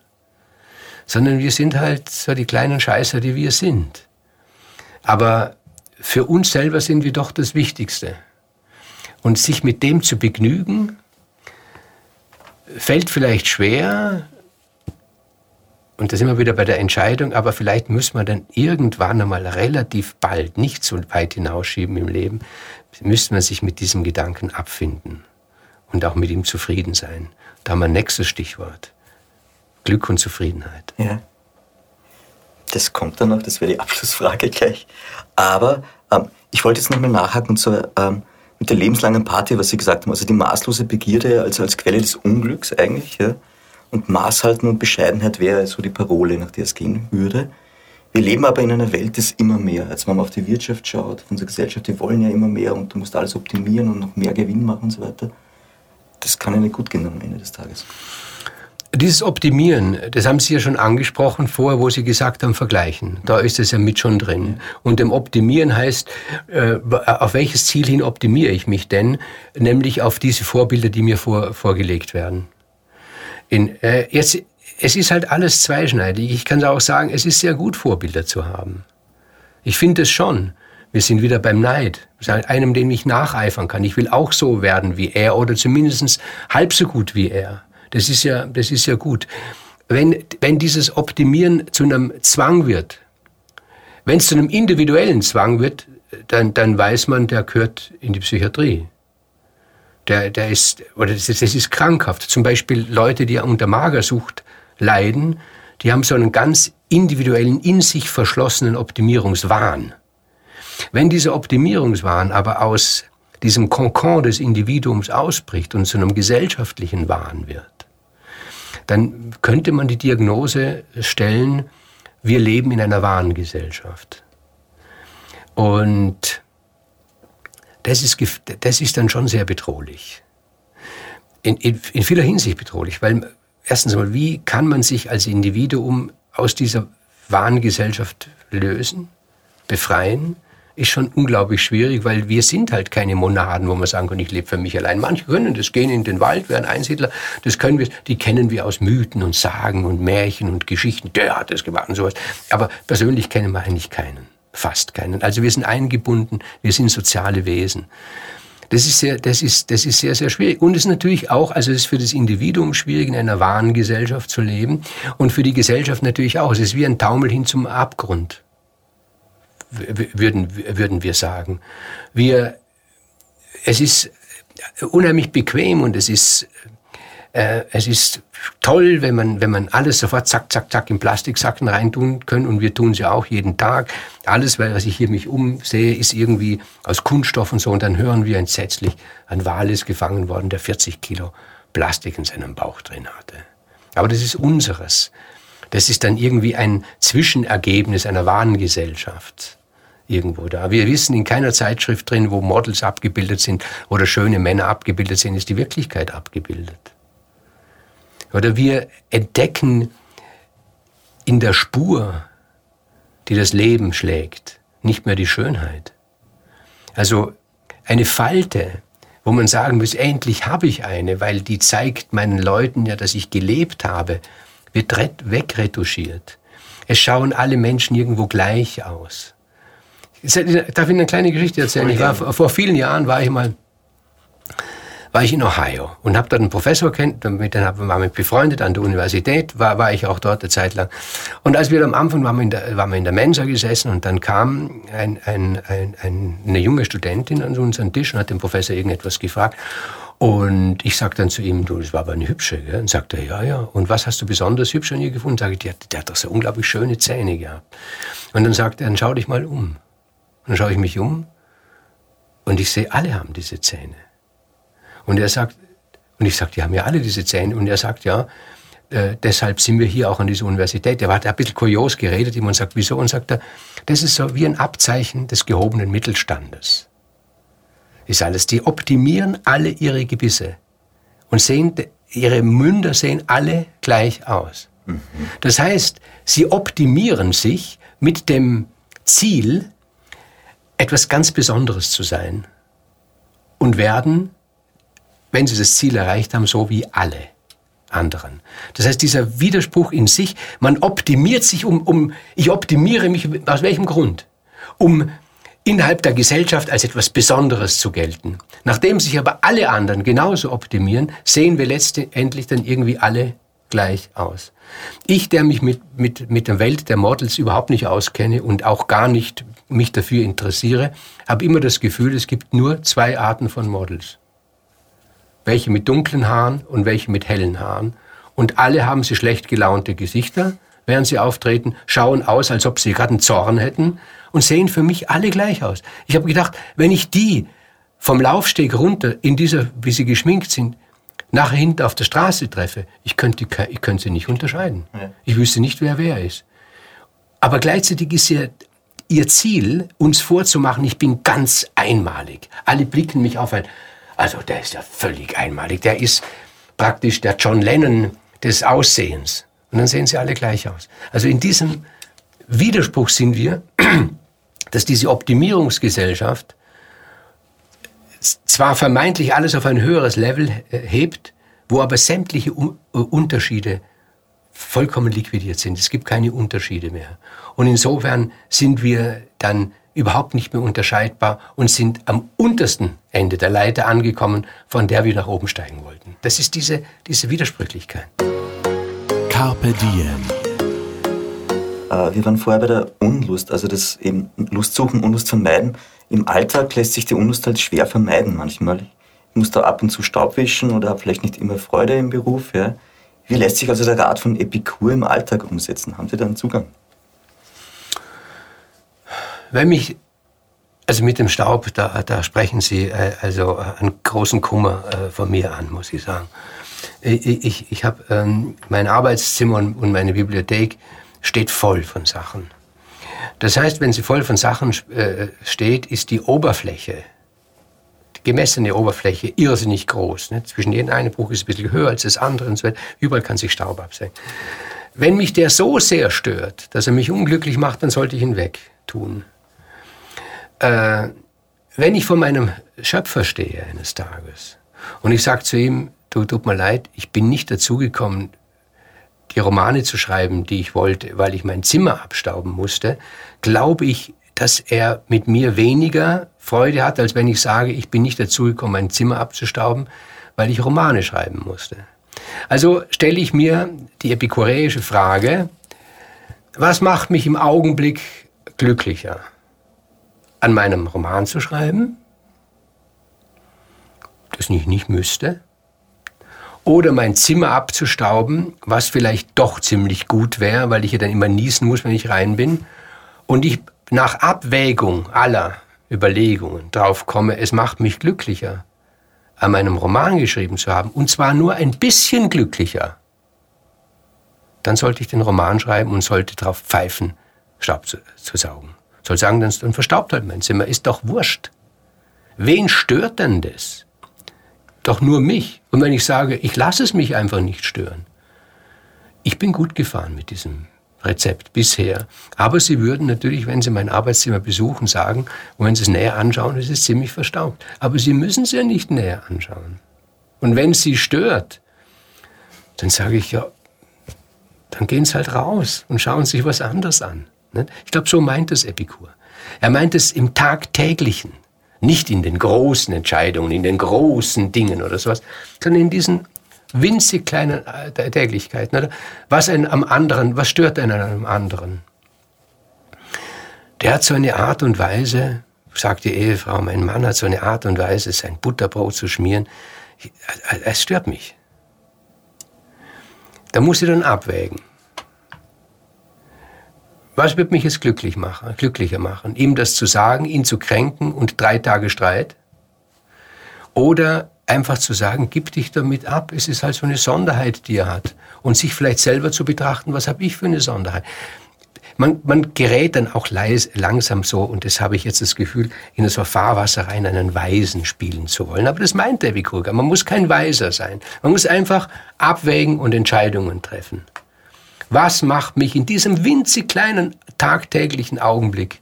sondern wir sind halt so die kleinen Scheißer, die wir sind. Aber für uns selber sind wir doch das Wichtigste. Und sich mit dem zu begnügen, fällt vielleicht schwer. Und da sind wir wieder bei der Entscheidung, aber vielleicht müssen wir dann irgendwann einmal relativ bald, nicht so weit hinausschieben im Leben, müsste man sich mit diesem Gedanken abfinden und auch mit ihm zufrieden sein. Da haben wir ein nächstes Stichwort. Glück und Zufriedenheit. Ja. Das kommt dann noch, das wäre die Abschlussfrage gleich. Aber ähm, ich wollte jetzt nochmal nachhaken so, ähm, mit der lebenslangen Party, was Sie gesagt haben. Also die maßlose Begierde als, als Quelle des Unglücks eigentlich. Ja? Und Maßhalten und Bescheidenheit wäre so die Parole, nach der es gehen würde. Wir leben aber in einer Welt des immer mehr. Als wenn man auf die Wirtschaft schaut, auf unsere Gesellschaft, die wollen ja immer mehr und du musst alles optimieren und noch mehr Gewinn machen und so weiter. Das kann ja nicht gut gehen am Ende des Tages. Dieses Optimieren, das haben Sie ja schon angesprochen vorher, wo Sie gesagt haben, vergleichen. Da ist es ja mit schon drin. Und dem Optimieren heißt, äh, auf welches Ziel hin optimiere ich mich denn? Nämlich auf diese Vorbilder, die mir vor, vorgelegt werden. In, äh, jetzt, es ist halt alles zweischneidig. Ich kann auch sagen, es ist sehr gut, Vorbilder zu haben. Ich finde es schon. Wir sind wieder beim Neid. Einem, dem ich nacheifern kann. Ich will auch so werden wie er oder zumindest halb so gut wie er. Das ist ja, das ist ja gut. Wenn, wenn dieses Optimieren zu einem Zwang wird, wenn es zu einem individuellen Zwang wird, dann, dann weiß man, der gehört in die Psychiatrie. Der, der ist, oder das ist, das ist krankhaft. Zum Beispiel Leute, die unter Magersucht leiden, die haben so einen ganz individuellen, in sich verschlossenen Optimierungswahn. Wenn dieser Optimierungswahn aber aus diesem Konkon des Individuums ausbricht und zu einem gesellschaftlichen Wahn wird, dann könnte man die Diagnose stellen, wir leben in einer wahren Gesellschaft. Und das ist, das ist dann schon sehr bedrohlich. In, in, in vieler Hinsicht bedrohlich, weil erstens mal, wie kann man sich als Individuum aus dieser wahren Gesellschaft lösen, befreien? Ist schon unglaublich schwierig, weil wir sind halt keine Monaden, wo man sagen kann, ich lebe für mich allein. Manche können das, gehen in den Wald, werden Einsiedler, das können wir, die kennen wir aus Mythen und Sagen und Märchen und Geschichten, der hat das gemacht und sowas. Aber persönlich kennen wir eigentlich keinen, fast keinen. Also wir sind eingebunden, wir sind soziale Wesen. Das ist sehr, das ist, das ist sehr, sehr schwierig. Und es ist natürlich auch, also es ist für das Individuum schwierig, in einer wahren Gesellschaft zu leben. Und für die Gesellschaft natürlich auch. Es ist wie ein Taumel hin zum Abgrund würden, würden wir sagen. Wir, es ist unheimlich bequem und es ist, äh, es ist toll, wenn man, wenn man alles sofort zack, zack, zack in Plastiksacken reintun können und wir tun sie auch jeden Tag. Alles, was ich hier mich umsehe, ist irgendwie aus Kunststoff und so und dann hören wir entsetzlich, ein Wal ist gefangen worden, der 40 Kilo Plastik in seinem Bauch drin hatte. Aber das ist unseres. Das ist dann irgendwie ein Zwischenergebnis einer wahren Gesellschaft irgendwo da. Wir wissen in keiner Zeitschrift drin, wo Models abgebildet sind oder schöne Männer abgebildet sind, ist die Wirklichkeit abgebildet. Oder wir entdecken in der Spur, die das Leben schlägt, nicht mehr die Schönheit. Also eine Falte, wo man sagen muss, endlich habe ich eine, weil die zeigt meinen Leuten ja, dass ich gelebt habe, wird wegretuschiert. Es schauen alle Menschen irgendwo gleich aus. Darf ich eine kleine Geschichte erzählen? Ich war, vor vielen Jahren war ich mal war ich in Ohio und habe dort einen Professor kennt, mit dem war ich befreundet an der Universität, war, war ich auch dort eine Zeit lang. Und als wir am Anfang waren wir in der, waren wir in der Mensa gesessen und dann kam ein, ein, ein, ein, eine junge Studentin an unseren Tisch und hat den Professor irgendetwas gefragt. Und ich sagte dann zu ihm, du, das war aber eine hübsche, gell? Und sagte er, ja, ja. Und was hast du besonders hübsch an ihr gefunden? Sag ich, der, der hat doch so unglaublich schöne Zähne gehabt. Und dann sagte er, dann schau dich mal um. Und dann schaue ich mich um und ich sehe, alle haben diese Zähne. Und er sagt, und ich sage, die haben ja alle diese Zähne. Und er sagt, ja, äh, deshalb sind wir hier auch an dieser Universität. Er hat ein bisschen kurios geredet, jemand sagt, wieso? Und sagt er, das ist so wie ein Abzeichen des gehobenen Mittelstandes. Ist alles. Die optimieren alle ihre Gebisse und sehen, ihre Münder sehen alle gleich aus. Mhm. Das heißt, sie optimieren sich mit dem Ziel, etwas ganz Besonderes zu sein und werden, wenn sie das Ziel erreicht haben, so wie alle anderen. Das heißt, dieser Widerspruch in sich, man optimiert sich um, um ich optimiere mich, aus welchem Grund? Um innerhalb der Gesellschaft als etwas Besonderes zu gelten. Nachdem sich aber alle anderen genauso optimieren, sehen wir letztendlich dann irgendwie alle gleich aus. Ich, der mich mit, mit, mit der Welt der Models überhaupt nicht auskenne und auch gar nicht mich dafür interessiere, habe immer das Gefühl, es gibt nur zwei Arten von Models. Welche mit dunklen Haaren und welche mit hellen Haaren. Und alle haben sie schlecht gelaunte Gesichter, während sie auftreten, schauen aus, als ob sie gerade einen Zorn hätten und sehen für mich alle gleich aus. Ich habe gedacht, wenn ich die vom Laufsteg runter in dieser, wie sie geschminkt sind, nachher hinten auf der Straße treffe, ich könnte, ich könnte sie nicht unterscheiden. Ja. Ich wüsste nicht, wer wer ist. Aber gleichzeitig ist ja ihr Ziel, uns vorzumachen, ich bin ganz einmalig. Alle blicken mich auf ein, also der ist ja völlig einmalig. Der ist praktisch der John Lennon des Aussehens. Und dann sehen sie alle gleich aus. Also in diesem Widerspruch sind wir, dass diese Optimierungsgesellschaft zwar vermeintlich alles auf ein höheres Level äh, hebt, wo aber sämtliche äh, Unterschiede vollkommen liquidiert sind. Es gibt keine Unterschiede mehr. Und insofern sind wir dann überhaupt nicht mehr unterscheidbar und sind am untersten Ende der Leiter angekommen, von der wir nach oben steigen wollten. Das ist diese, diese Widersprüchlichkeit. Carpe Diem. Äh, wir waren vorher bei der Unlust, also das eben Lust suchen, Unlust vermeiden. Im Alltag lässt sich die Unlust halt schwer vermeiden manchmal. Ich muss da ab und zu Staub wischen oder habe vielleicht nicht immer Freude im Beruf. Ja. Wie lässt sich also der Rat von Epikur im Alltag umsetzen? Haben Sie da einen Zugang? Wenn mich, also mit dem Staub, da, da sprechen Sie äh, also einen großen Kummer äh, von mir an, muss ich sagen. Ich, ich, ich habe ähm, mein Arbeitszimmer und, und meine Bibliothek steht voll von Sachen. Das heißt, wenn sie voll von Sachen äh, steht, ist die Oberfläche, gemessene Oberfläche, irrsinnig groß. Ne? Zwischen jedem einen Bruch ist es ein bisschen höher als das andere und so weiter. Überall kann sich Staub absenken. Wenn mich der so sehr stört, dass er mich unglücklich macht, dann sollte ich ihn wegtun. Äh, wenn ich vor meinem Schöpfer stehe eines Tages und ich sage zu ihm, du tut mir leid, ich bin nicht dazugekommen, die Romane zu schreiben, die ich wollte, weil ich mein Zimmer abstauben musste, glaube ich, dass er mit mir weniger Freude hat, als wenn ich sage, ich bin nicht dazu gekommen, mein Zimmer abzustauben, weil ich Romane schreiben musste. Also stelle ich mir die epikureische Frage, was macht mich im Augenblick glücklicher? An meinem Roman zu schreiben, das ich nicht müsste, oder mein Zimmer abzustauben, was vielleicht doch ziemlich gut wäre, weil ich ja dann immer niesen muss, wenn ich rein bin. Und ich nach Abwägung aller Überlegungen drauf komme, es macht mich glücklicher, an meinem Roman geschrieben zu haben, und zwar nur ein bisschen glücklicher, dann sollte ich den Roman schreiben und sollte darauf pfeifen, Staub zu, zu saugen. Soll sagen, dann, dann verstaubt halt mein Zimmer, ist doch wurscht. Wen stört denn das? doch nur mich. Und wenn ich sage, ich lasse es mich einfach nicht stören. Ich bin gut gefahren mit diesem Rezept bisher. Aber Sie würden natürlich, wenn Sie mein Arbeitszimmer besuchen, sagen, und wenn Sie es näher anschauen, es ist ziemlich verstaubt. Aber Sie müssen es ja nicht näher anschauen. Und wenn es Sie stört, dann sage ich ja, dann gehen Sie halt raus und schauen sich was anderes an. Ich glaube, so meint es Epikur. Er meint es im Tagtäglichen. Nicht in den großen Entscheidungen, in den großen Dingen oder sowas, sondern in diesen winzig kleinen äh, Täglichkeiten. Oder? Was einen am anderen, was stört einen einem anderen? Der hat so eine Art und Weise, sagt die Ehefrau, mein Mann hat so eine Art und Weise, sein Butterbrot zu schmieren. Äh, es stört mich. Da muss ich dann abwägen. Was wird mich jetzt glücklich machen, glücklicher machen? Ihm das zu sagen, ihn zu kränken und drei Tage Streit? Oder einfach zu sagen, gib dich damit ab. Es ist halt so eine Sonderheit, die er hat. Und sich vielleicht selber zu betrachten, was habe ich für eine Sonderheit? Man, man gerät dann auch leis, langsam so, und das habe ich jetzt das Gefühl, in so Fahrwasser rein einen Weisen spielen zu wollen. Aber das meint der Wikurga. Man muss kein Weiser sein. Man muss einfach abwägen und Entscheidungen treffen. Was macht mich in diesem winzig kleinen tagtäglichen Augenblick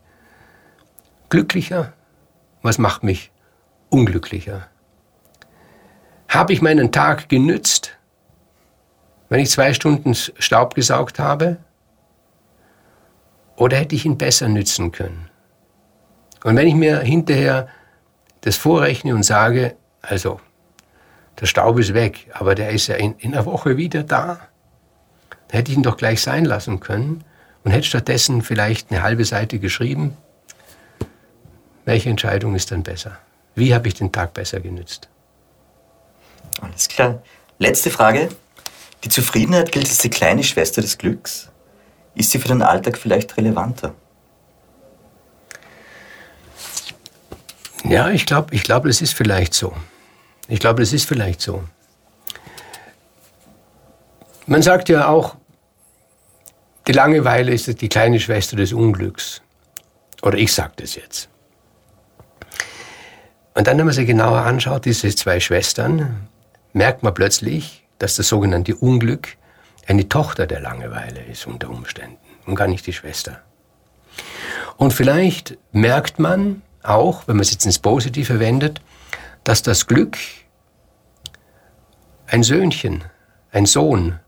glücklicher? Was macht mich unglücklicher? Habe ich meinen Tag genützt, wenn ich zwei Stunden Staub gesaugt habe? Oder hätte ich ihn besser nützen können? Und wenn ich mir hinterher das vorrechne und sage, also der Staub ist weg, aber der ist ja in, in einer Woche wieder da, dann hätte ich ihn doch gleich sein lassen können und hätte stattdessen vielleicht eine halbe Seite geschrieben. Welche Entscheidung ist dann besser? Wie habe ich den Tag besser genützt? Alles klar. Letzte Frage. Die Zufriedenheit gilt als die kleine Schwester des Glücks. Ist sie für den Alltag vielleicht relevanter? Ja, ich glaube, ich glaub, das ist vielleicht so. Ich glaube, das ist vielleicht so. Man sagt ja auch, die Langeweile ist die kleine Schwester des Unglücks. Oder ich sage das jetzt. Und dann, wenn man sich genauer anschaut, diese zwei Schwestern, merkt man plötzlich, dass das sogenannte Unglück eine Tochter der Langeweile ist unter Umständen und gar nicht die Schwester. Und vielleicht merkt man auch, wenn man es jetzt ins Positive wendet, dass das Glück ein Söhnchen, ein Sohn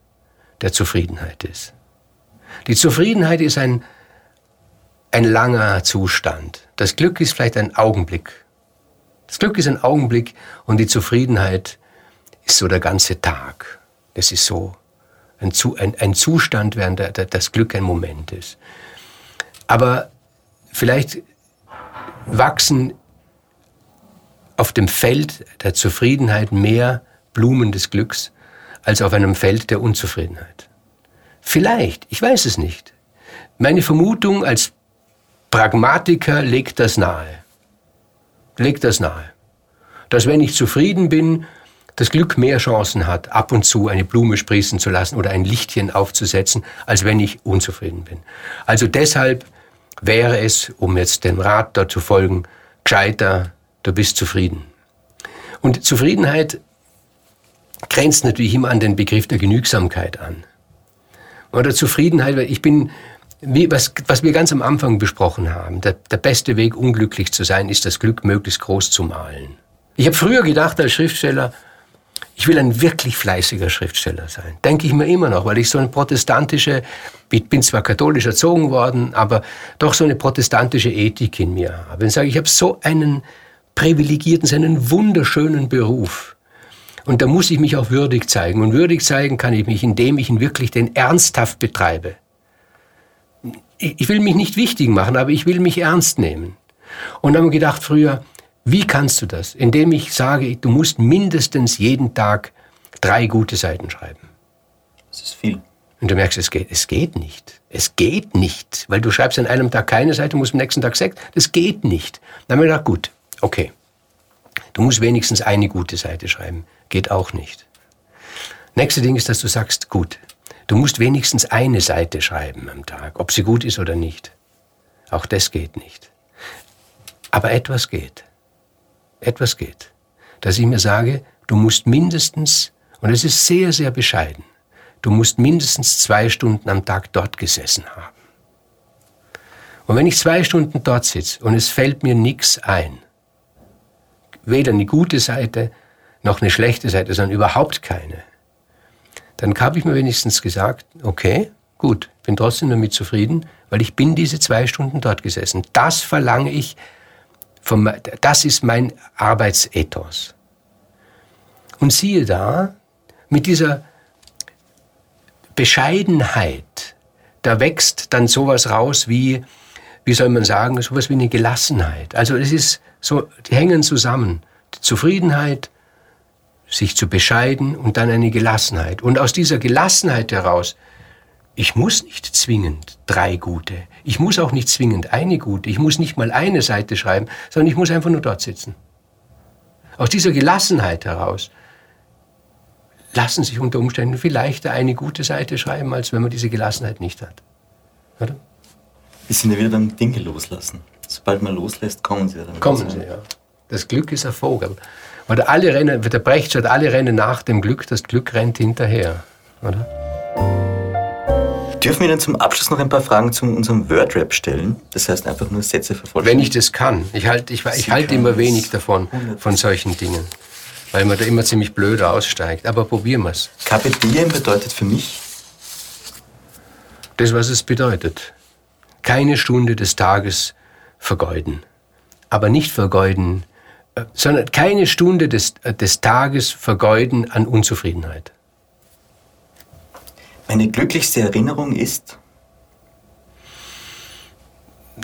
der Zufriedenheit ist. Die Zufriedenheit ist ein, ein langer Zustand. Das Glück ist vielleicht ein Augenblick. Das Glück ist ein Augenblick und die Zufriedenheit ist so der ganze Tag. Es ist so ein, ein, ein Zustand, während der, der, das Glück ein Moment ist. Aber vielleicht wachsen auf dem Feld der Zufriedenheit mehr Blumen des Glücks als auf einem Feld der Unzufriedenheit. Vielleicht, ich weiß es nicht. Meine Vermutung als Pragmatiker legt das nahe. Legt das nahe. Dass wenn ich zufrieden bin, das Glück mehr Chancen hat, ab und zu eine Blume sprießen zu lassen oder ein Lichtchen aufzusetzen, als wenn ich unzufrieden bin. Also deshalb wäre es, um jetzt dem Rat da zu folgen, gescheiter, du bist zufrieden. Und Zufriedenheit grenzt natürlich immer an den Begriff der Genügsamkeit an. Oder Zufriedenheit, weil ich bin, wie, was, was wir ganz am Anfang besprochen haben, der, der beste Weg, unglücklich zu sein, ist das Glück möglichst groß zu malen. Ich habe früher gedacht als Schriftsteller, ich will ein wirklich fleißiger Schriftsteller sein. Denke ich mir immer noch, weil ich so eine protestantische, ich bin zwar katholisch erzogen worden, aber doch so eine protestantische Ethik in mir habe. Und sage, ich habe so einen privilegierten, so einen wunderschönen Beruf. Und da muss ich mich auch würdig zeigen. Und würdig zeigen kann ich mich, indem ich ihn wirklich den ernsthaft betreibe. Ich will mich nicht wichtig machen, aber ich will mich ernst nehmen. Und dann haben wir gedacht früher, wie kannst du das? Indem ich sage, du musst mindestens jeden Tag drei gute Seiten schreiben. Das ist viel. Und du merkst, es geht, es geht nicht. Es geht nicht. Weil du schreibst an einem Tag keine Seite, musst am nächsten Tag sechs. Das geht nicht. Dann haben wir gedacht, gut, okay. Du musst wenigstens eine gute Seite schreiben. Geht auch nicht. Nächste Ding ist, dass du sagst, gut, du musst wenigstens eine Seite schreiben am Tag, ob sie gut ist oder nicht. Auch das geht nicht. Aber etwas geht etwas geht. Dass ich mir sage, du musst mindestens, und es ist sehr, sehr bescheiden, du musst mindestens zwei Stunden am Tag dort gesessen haben. Und wenn ich zwei Stunden dort sitze und es fällt mir nichts ein, weder eine gute Seite noch eine schlechte Seite, sondern überhaupt keine, dann habe ich mir wenigstens gesagt, okay, gut, bin trotzdem damit zufrieden, weil ich bin diese zwei Stunden dort gesessen. Das verlange ich vom, das ist mein Arbeitsethos. Und siehe da, mit dieser Bescheidenheit, da wächst dann sowas raus wie, wie soll man sagen, sowas wie eine Gelassenheit. Also es ist so, die hängen zusammen. Die Zufriedenheit, sich zu bescheiden und dann eine Gelassenheit. Und aus dieser Gelassenheit heraus ich muss nicht zwingend drei gute. Ich muss auch nicht zwingend eine gute. Ich muss nicht mal eine Seite schreiben, sondern ich muss einfach nur dort sitzen. Aus dieser Gelassenheit heraus lassen sich unter Umständen viel leichter eine gute Seite schreiben, als wenn man diese Gelassenheit nicht hat. Oder? Wir sind ja wieder beim Dinge loslassen. Sobald man loslässt, kommen sie ja dann. Kommen sie, ja. Das Glück ist ein Vogel. Oder alle rennen, der Brecht sagt, alle rennen nach dem Glück, das Glück rennt hinterher. Oder? Dürfen wir Ihnen zum Abschluss noch ein paar Fragen zu unserem Wordrap stellen? Das heißt einfach nur Sätze vervollständigen. Wenn ich das kann. Ich halte ich, ich halt immer wenig davon, von solchen Dingen. Weil man da immer ziemlich blöd aussteigt. Aber probieren wir es. Diem bedeutet für mich? Das, was es bedeutet. Keine Stunde des Tages vergeuden. aber nicht vergeuden, äh, sondern keine Stunde des, äh, des Tages vergeuden an Unzufriedenheit. Meine glücklichste Erinnerung ist?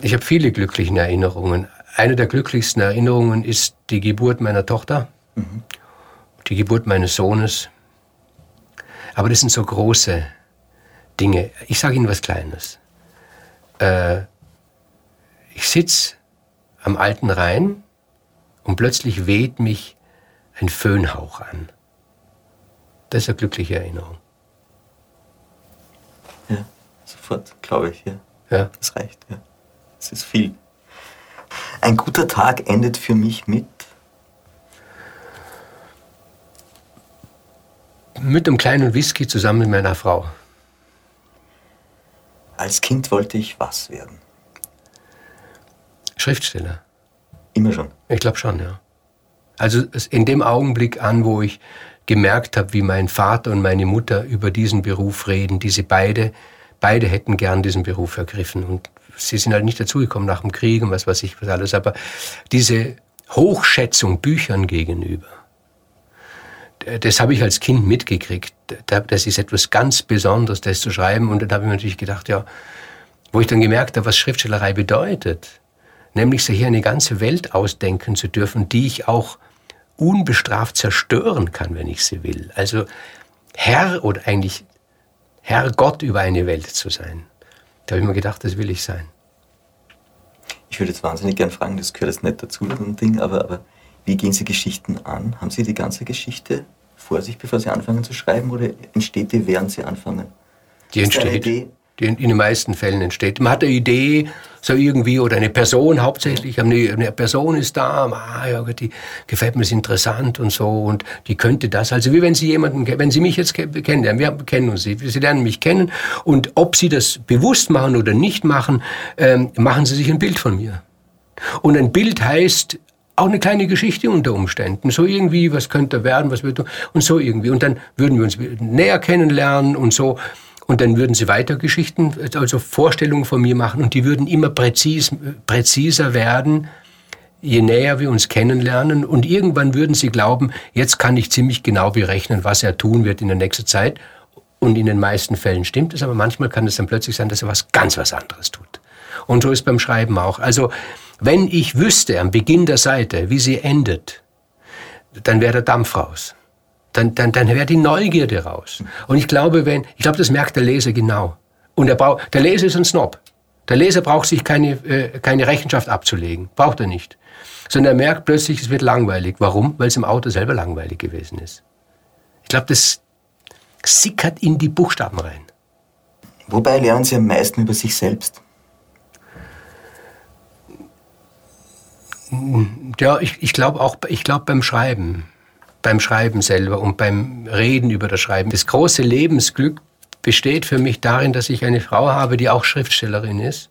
Ich habe viele glückliche Erinnerungen. Eine der glücklichsten Erinnerungen ist die Geburt meiner Tochter, mhm. die Geburt meines Sohnes. Aber das sind so große Dinge. Ich sage Ihnen was Kleines. Äh, ich sitze am alten Rhein und plötzlich weht mich ein Föhnhauch an. Das ist eine glückliche Erinnerung. Ja, sofort, glaube ich, ja. Ja. Das reicht, ja. Das ist viel. Ein guter Tag endet für mich mit. Mit einem kleinen Whisky zusammen mit meiner Frau. Als Kind wollte ich was werden? Schriftsteller. Immer schon? Ich glaube schon, ja. Also in dem Augenblick an, wo ich gemerkt habe, wie mein Vater und meine Mutter über diesen Beruf reden, diese beide, beide hätten gern diesen Beruf ergriffen und sie sind halt nicht dazugekommen nach dem Krieg und was weiß ich was alles, aber diese Hochschätzung Büchern gegenüber, das habe ich als Kind mitgekriegt. Das ist etwas ganz Besonderes, das zu schreiben. Und dann habe ich mir natürlich gedacht, ja, wo ich dann gemerkt habe, was Schriftstellerei bedeutet, nämlich sich hier eine ganze Welt ausdenken zu dürfen, die ich auch unbestraft zerstören kann, wenn ich sie will. Also Herr oder eigentlich Herr Gott über eine Welt zu sein. Da habe ich mir gedacht, das will ich sein. Ich würde jetzt wahnsinnig gern fragen, das gehört jetzt nicht dazu, so ein Ding, aber, aber wie gehen Sie Geschichten an? Haben Sie die ganze Geschichte vor sich, bevor Sie anfangen zu schreiben, oder entsteht die, während Sie anfangen? Die entsteht die in, den meisten Fällen entsteht. Man hat eine Idee, so irgendwie, oder eine Person hauptsächlich, eine, eine Person ist da, ah, ja, die gefällt mir, ist interessant und so, und die könnte das. Also wie wenn Sie jemanden, wenn Sie mich jetzt kennen, wir kennen uns, Sie, Sie lernen mich kennen, und ob Sie das bewusst machen oder nicht machen, ähm, machen Sie sich ein Bild von mir. Und ein Bild heißt, auch eine kleine Geschichte unter Umständen. So irgendwie, was könnte werden, was wird, und so irgendwie. Und dann würden wir uns näher kennenlernen und so. Und dann würden sie weiter Geschichten, also Vorstellungen von mir machen und die würden immer präzis, präziser werden, je näher wir uns kennenlernen. Und irgendwann würden sie glauben, jetzt kann ich ziemlich genau berechnen, was er tun wird in der nächsten Zeit. Und in den meisten Fällen stimmt es, aber manchmal kann es dann plötzlich sein, dass er was ganz was anderes tut. Und so ist beim Schreiben auch. Also, wenn ich wüsste am Beginn der Seite, wie sie endet, dann wäre der Dampf raus dann, dann, dann wäre die Neugierde raus. Und ich glaube, wenn, ich glaube, das merkt der Leser genau. Und der, der Leser ist ein Snob. Der Leser braucht sich keine, äh, keine Rechenschaft abzulegen. Braucht er nicht. Sondern er merkt plötzlich, es wird langweilig. Warum? Weil es im Auto selber langweilig gewesen ist. Ich glaube, das sickert in die Buchstaben rein. Wobei lernen Sie am meisten über sich selbst? Ja, ich, ich glaube auch, ich glaube beim Schreiben beim Schreiben selber und beim Reden über das Schreiben. Das große Lebensglück besteht für mich darin, dass ich eine Frau habe, die auch Schriftstellerin ist.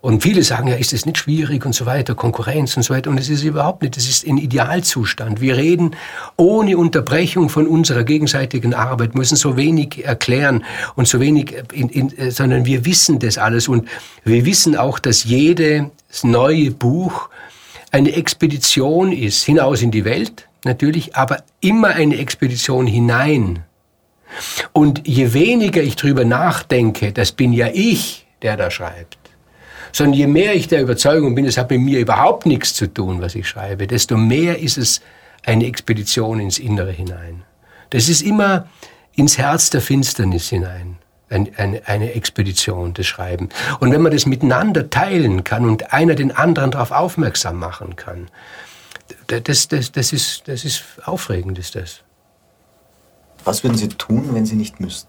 Und viele sagen ja, ist es nicht schwierig und so weiter, Konkurrenz und so weiter. Und es ist überhaupt nicht. Es ist ein Idealzustand. Wir reden ohne Unterbrechung von unserer gegenseitigen Arbeit, müssen so wenig erklären und so wenig, in, in, sondern wir wissen das alles. Und wir wissen auch, dass jedes neue Buch eine Expedition ist hinaus in die Welt, natürlich, aber immer eine Expedition hinein. Und je weniger ich drüber nachdenke, das bin ja ich, der da schreibt, sondern je mehr ich der Überzeugung bin, es hat mit mir überhaupt nichts zu tun, was ich schreibe, desto mehr ist es eine Expedition ins Innere hinein. Das ist immer ins Herz der Finsternis hinein. Eine, eine, eine Expedition, das Schreiben. Und wenn man das miteinander teilen kann und einer den anderen darauf aufmerksam machen kann, das, das, das, ist, das ist aufregend, ist das. Was würden Sie tun, wenn Sie nicht müssten?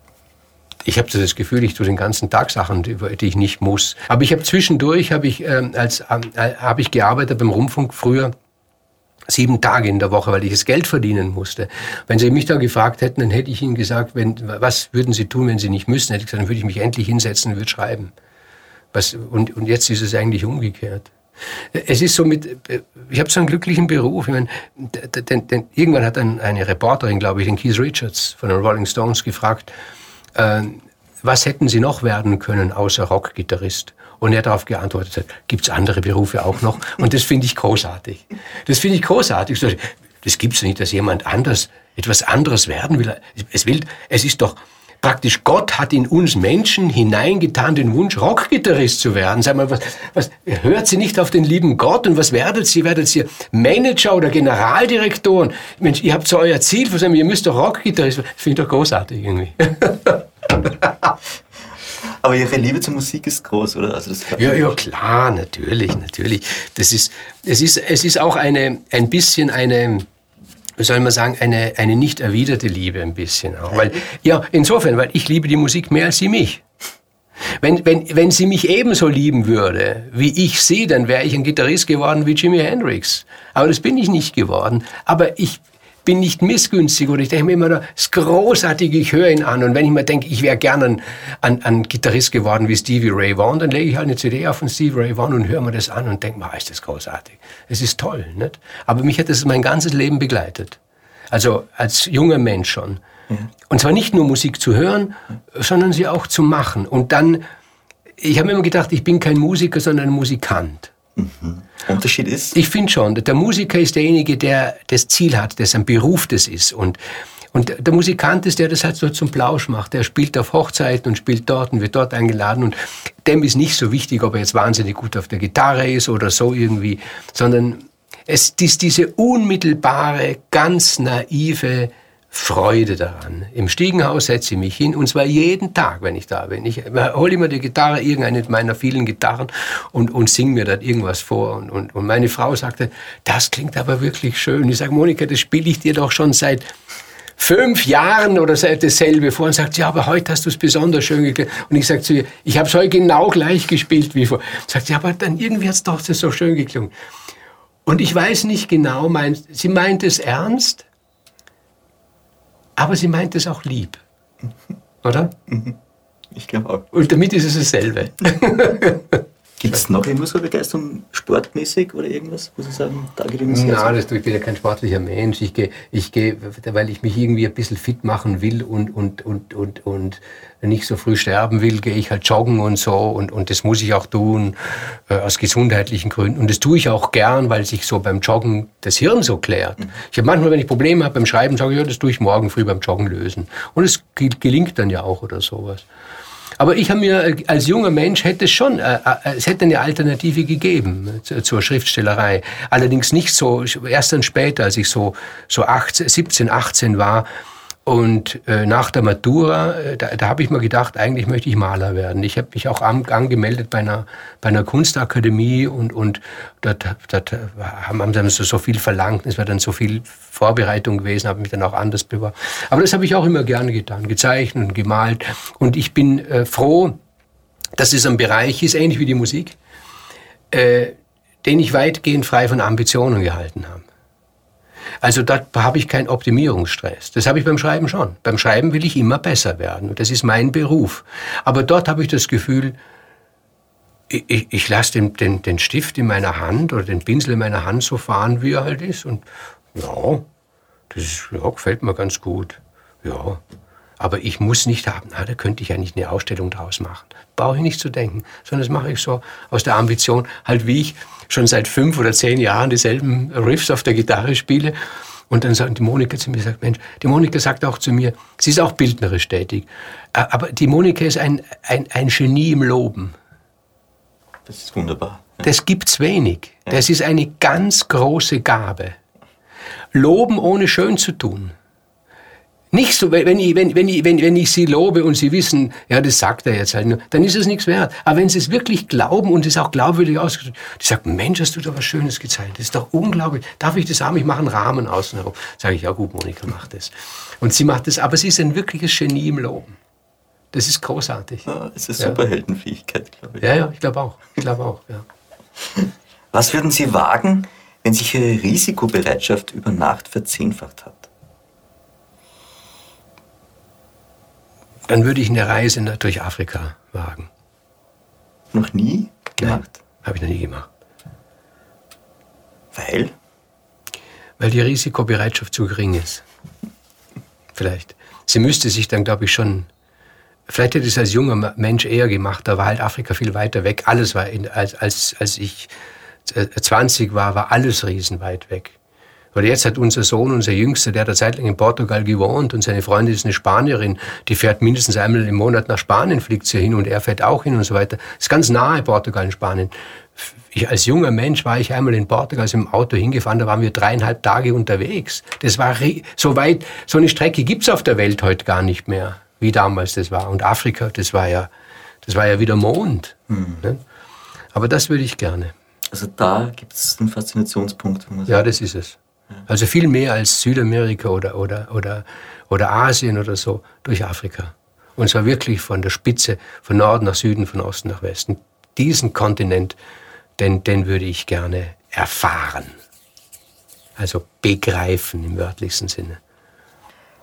Ich habe das Gefühl, ich tue den ganzen Tag Sachen, die, ich nicht muss. Aber ich habe zwischendurch habe ich ähm, als äh, habe ich gearbeitet beim Rundfunk früher sieben Tage in der Woche, weil ich das Geld verdienen musste. Wenn Sie mich da gefragt hätten, dann hätte ich Ihnen gesagt, wenn, was würden Sie tun, wenn Sie nicht müssten? Hätte ich gesagt, dann würde ich mich endlich hinsetzen und würde schreiben. Was, und, und jetzt ist es eigentlich umgekehrt. Es ist so mit, ich habe so einen glücklichen Beruf. Ich meine, denn, denn irgendwann hat ein, eine Reporterin, glaube ich, den Keith Richards von den Rolling Stones gefragt, äh, was hätten Sie noch werden können außer Rockgitarrist? Und er darauf geantwortet hat, gibt es andere Berufe auch noch? Und das finde ich großartig. Das finde ich großartig. Das gibt es nicht, dass jemand anders etwas anderes werden will. Es will, es ist doch, praktisch Gott hat in uns Menschen hineingetan den Wunsch, Rockgitarrist zu werden. Sag mal, was, was, hört sie nicht auf den lieben Gott und was werdet sie? Werdet sie Manager oder Generaldirektoren? Mensch, ihr habt so euer Ziel, was ihr müsst doch Rockgitarrist werden. Das finde ich doch großartig irgendwie. Aber Ihre Liebe zur Musik ist groß, oder? Also das ja, ja, klar, natürlich, natürlich. Das ist, es ist, es ist auch eine, ein bisschen eine, wie soll man sagen, eine, eine nicht erwiderte Liebe ein bisschen auch. Weil, ja, insofern, weil ich liebe die Musik mehr als sie mich. Wenn, wenn, wenn sie mich ebenso lieben würde, wie ich sie, dann wäre ich ein Gitarrist geworden wie Jimi Hendrix. Aber das bin ich nicht geworden. Aber ich, bin nicht missgünstig oder ich denke mir immer, das ist großartig, ich höre ihn an. Und wenn ich mir denke, ich wäre gerne ein, ein, ein, Gitarrist geworden wie Stevie Ray Vaughan, dann lege ich halt eine CD auf von Stevie Ray Vaughan und höre mir das an und denke mir, ah, ist das großartig. Es ist toll. Nicht? Aber mich hat das mein ganzes Leben begleitet. Also als junger Mensch schon. Ja. Und zwar nicht nur Musik zu hören, sondern sie auch zu machen. Und dann, ich habe mir immer gedacht, ich bin kein Musiker, sondern ein Musikant. Mhm. Unterschied ist? Ich finde schon, der Musiker ist derjenige, der das Ziel hat, das ein Beruf das ist. Und, und der Musikant ist der, das halt so zum Plausch macht. Der spielt auf Hochzeiten und spielt dort und wird dort eingeladen. Und dem ist nicht so wichtig, ob er jetzt wahnsinnig gut auf der Gitarre ist oder so irgendwie, sondern es ist diese unmittelbare, ganz naive Freude daran. Im Stiegenhaus setze ich mich hin und zwar jeden Tag, wenn ich da bin. Ich hole immer die Gitarre, irgendeine meiner vielen Gitarren und, und singe mir dann irgendwas vor. Und, und, und meine Frau sagte, das klingt aber wirklich schön. Ich sage, Monika, das spiele ich dir doch schon seit fünf Jahren oder seit dasselbe vor und sagt, ja, aber heute hast du es besonders schön gespielt. Und ich sage zu ihr, ich habe es heute genau gleich gespielt wie vor. Sagt ja, aber dann irgendwie hat es doch so schön geklungen. Und ich weiß nicht genau, mein, sie meint es ernst, aber sie meint es auch lieb. Oder? Ich glaube auch. Und damit ist es dasselbe. Gibt es noch irgendwas so Begeisterung sportmäßig oder irgendwas, wo Sie sagen, da geht Nein, das, ich bin ja kein sportlicher Mensch. Ich gehe, ich gehe, weil ich mich irgendwie ein bisschen fit machen will und, und, und, und, und nicht so früh sterben will, gehe ich halt joggen und so. Und, und das muss ich auch tun, äh, aus gesundheitlichen Gründen. Und das tue ich auch gern, weil sich so beim Joggen das Hirn so klärt. Mhm. Ich habe manchmal, wenn ich Probleme habe beim Schreiben, sage ich, ja, das tue ich morgen früh beim Joggen lösen. Und es gelingt dann ja auch oder sowas. Aber ich habe mir äh, als junger Mensch hätte es schon, äh, äh, es hätte eine Alternative gegeben zur Schriftstellerei. Allerdings nicht so, erst dann später, als ich so, so 18, 17, 18 war, und äh, nach der Matura, äh, da, da habe ich mir gedacht, eigentlich möchte ich Maler werden. Ich habe mich auch an, angemeldet bei einer, bei einer Kunstakademie und, und dort, dort haben, haben sie so, so viel verlangt. Es war dann so viel Vorbereitung gewesen, habe mich dann auch anders beworben. Aber das habe ich auch immer gerne getan, gezeichnet und gemalt. Und ich bin äh, froh, dass es ein Bereich ist, ähnlich wie die Musik, äh, den ich weitgehend frei von Ambitionen gehalten habe. Also da habe ich keinen Optimierungsstress. Das habe ich beim Schreiben schon. Beim Schreiben will ich immer besser werden und das ist mein Beruf. Aber dort habe ich das Gefühl, ich, ich, ich lasse den, den, den Stift in meiner Hand oder den Pinsel in meiner Hand so fahren, wie er halt ist. Und ja, das ist, ja, gefällt mir ganz gut. Ja, aber ich muss nicht haben, na, da könnte ich ja nicht eine Ausstellung draus machen. Brauche ich nicht zu denken, sondern das mache ich so aus der Ambition, halt wie ich schon seit fünf oder zehn Jahren dieselben Riffs auf der Gitarre spiele. Und dann sagt die Monika zu mir, sagt, Mensch, die Monika sagt auch zu mir, sie ist auch bildnerisch tätig. Aber die Monika ist ein, ein, ein Genie im Loben. Das ist wunderbar. Das gibt's wenig. Das ist eine ganz große Gabe. Loben ohne schön zu tun. Nicht so, wenn ich, wenn, wenn, ich, wenn, wenn ich sie lobe und sie wissen, ja, das sagt er jetzt halt nur, dann ist es nichts wert. Aber wenn sie es wirklich glauben und es auch glaubwürdig ausgedrückt, die sagen, Mensch, hast du da was Schönes gezeichnet, das ist doch unglaublich. Darf ich das haben? Ich mache einen Rahmen außen herum. Sage ich, ja gut, Monika, mach das. Und sie macht das, aber sie ist ein wirkliches Genie im Loben. Das ist großartig. Ja, das ist ja. Superheldenfähigkeit, glaube ich. Ja, ja, ich glaube auch. Ich glaube auch, ja. Was würden Sie wagen, wenn sich Ihre Risikobereitschaft über Nacht verzehnfacht hat? Dann würde ich eine Reise durch Afrika wagen. Noch nie gemacht? Habe ich noch nie gemacht. Weil? Weil die Risikobereitschaft zu gering ist. Vielleicht. Sie müsste sich dann, glaube ich, schon vielleicht hätte ich es als junger Mensch eher gemacht, da war halt Afrika viel weiter weg. Alles war, in, als, als, als ich 20 war, war alles riesenweit weg. Weil jetzt hat unser Sohn, unser Jüngster, der hat eine Zeit lang in Portugal gewohnt und seine Freundin ist eine Spanierin, die fährt mindestens einmal im Monat nach Spanien, fliegt sie hin und er fährt auch hin und so weiter. Das ist ganz nahe Portugal in Spanien. Ich, als junger Mensch war ich einmal in Portugal also im Auto hingefahren, da waren wir dreieinhalb Tage unterwegs. Das war so weit, so eine Strecke gibt's auf der Welt heute gar nicht mehr, wie damals das war. Und Afrika, das war ja, das war ja wieder Mond. Mhm. Ne? Aber das würde ich gerne. Also da gibt es einen Faszinationspunkt. Ja, das ist es. Also viel mehr als Südamerika oder, oder, oder, oder Asien oder so, durch Afrika. Und zwar wirklich von der Spitze, von Norden nach Süden, von Osten nach Westen. Diesen Kontinent, den, den würde ich gerne erfahren. Also begreifen im wörtlichsten Sinne.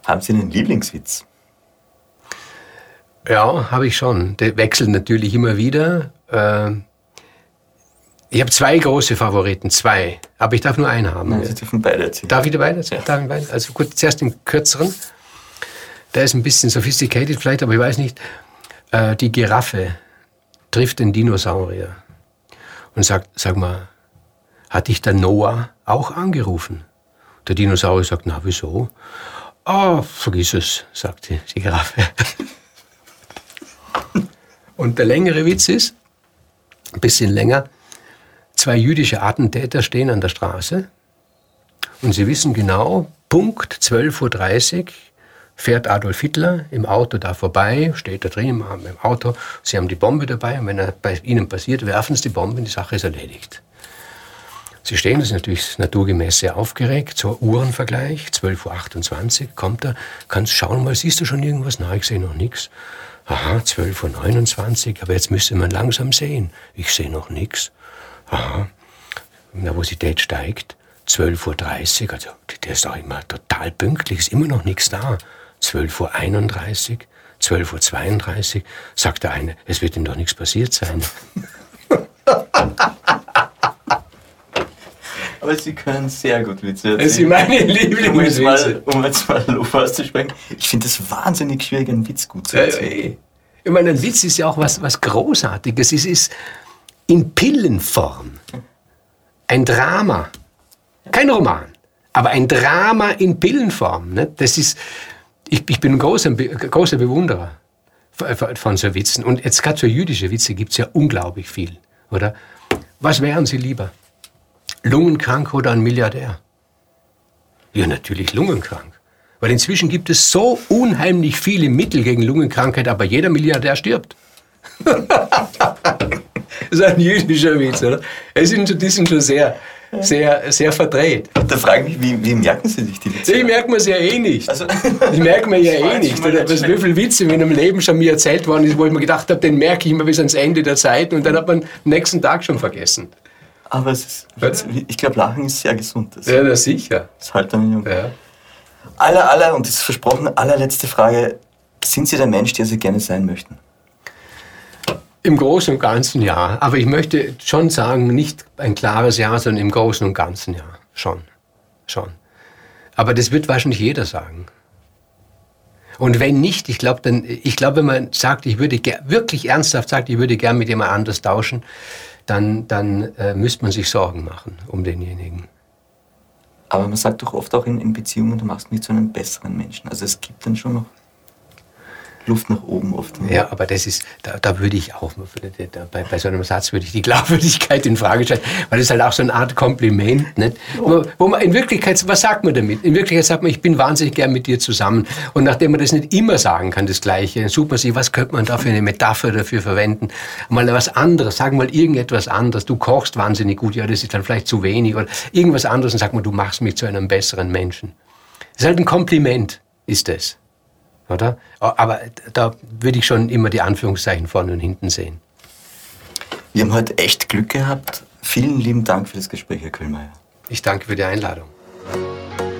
Haben Sie einen Lieblingswitz? Ja, habe ich schon. Der wechselt natürlich immer wieder. Ähm, ich habe zwei große Favoriten, zwei. Aber ich darf nur einen haben. Nein, Sie dürfen beide erzählen. Darf ich beide erzählen? Ja. Darf ich beide? Also gut, zuerst den kürzeren. Der ist ein bisschen sophisticated vielleicht, aber ich weiß nicht. Äh, die Giraffe trifft den Dinosaurier und sagt, sag mal, hat dich der Noah auch angerufen? Der Dinosaurier sagt, na wieso? Ah, oh, vergiss es, sagt die, die Giraffe. und der längere Witz ist, ein bisschen länger, Zwei jüdische Attentäter stehen an der Straße und sie wissen genau, Punkt 12.30 Uhr fährt Adolf Hitler im Auto da vorbei, steht da drin im Auto, sie haben die Bombe dabei und wenn er bei ihnen passiert, werfen sie die Bombe und die Sache ist erledigt. Sie stehen, das ist natürlich naturgemäß sehr aufgeregt, so Uhrenvergleich, 12.28 Uhr, kommt er, kannst schauen mal, siehst du schon irgendwas? Nein, ich sehe noch nichts. Aha, 12.29 Uhr, aber jetzt müsste man langsam sehen. Ich sehe noch nichts aha, Nervosität steigt, 12.30 Uhr, also der ist auch immer total pünktlich, ist immer noch nichts da. 12.31 Uhr, 12.32 Uhr, sagt der eine, es wird ihm doch nichts passiert sein. Aber Sie können sehr gut Witze erzählen. Das sind meine Lieblingswitze. Um jetzt mal, um Lob auszusprechen. Ich finde es wahnsinnig schwierig, einen Witz gut zu erzählen. Ich meine, ein Witz ist ja auch was, was Großartiges. Es ist, in Pillenform. Ein Drama. Kein Roman, aber ein Drama in Pillenform. Ne? Das ist, ich, ich bin ein großer, großer Bewunderer von so Witzen. Und jetzt gerade für jüdische Witze gibt es ja unglaublich viel, oder? Was wären Sie lieber? Lungenkrank oder ein Milliardär? Ja, natürlich lungenkrank. Weil inzwischen gibt es so unheimlich viele Mittel gegen Lungenkrankheit, aber jeder Milliardär stirbt. Das ist ein jüdischer Witz, oder? Die sind, die sind schon sehr, sehr, sehr verdreht. Da frage ich mich, wie, wie merken Sie sich die Witze? Ich merke mir es ja eh nicht. Also, ich merke mir ja eh nicht. Was, wie viele Witze in meinem Leben schon mir erzählt worden ist, wo ich mir gedacht habe, den merke ich immer bis ans Ende der Zeit und dann hat man den nächsten Tag schon vergessen. Aber es ist, ich glaube, Lachen ist sehr gesund. Das ja, na sicher. Das halt dann jung. Ja. Aller, aller, und das ist versprochen, allerletzte Frage. Sind Sie der Mensch, der Sie gerne sein möchten? Im Großen und Ganzen ja. Aber ich möchte schon sagen, nicht ein klares Ja, sondern im Großen und Ganzen ja. Schon. Schon. Aber das wird wahrscheinlich jeder sagen. Und wenn nicht, ich glaube, dann, wenn man sagt, ich würde wirklich ernsthaft sagt, ich würde gern mit jemand anders tauschen, dann, dann äh, müsste man sich Sorgen machen um denjenigen. Aber man sagt doch oft auch in, in Beziehungen, du machst mich zu einem besseren Menschen. Also es gibt dann schon noch Luft nach oben oft. Ja, aber das ist, da, da würde ich auch, bei, bei so einem Satz würde ich die Glaubwürdigkeit in Frage stellen, weil das ist halt auch so eine Art Kompliment, nicht? Wo, wo man in Wirklichkeit, was sagt man damit? In Wirklichkeit sagt man, ich bin wahnsinnig gern mit dir zusammen. Und nachdem man das nicht immer sagen kann, das Gleiche, sucht man sich, was könnte man da für eine Metapher dafür verwenden? Mal was anderes, sagen mal irgendetwas anderes. Du kochst wahnsinnig gut, ja, das ist dann vielleicht zu wenig oder irgendwas anderes und sag mal, du machst mich zu einem besseren Menschen. Das ist halt ein Kompliment, ist es oder? Aber da würde ich schon immer die Anführungszeichen vorne und hinten sehen. Wir haben heute echt Glück gehabt. Vielen lieben Dank für das Gespräch, Herr Köhlmeier. Ich danke für die Einladung.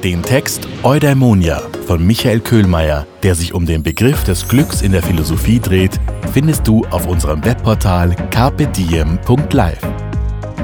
Den Text Eudaimonia von Michael Köhlmeier, der sich um den Begriff des Glücks in der Philosophie dreht, findest du auf unserem Webportal carpediem.live.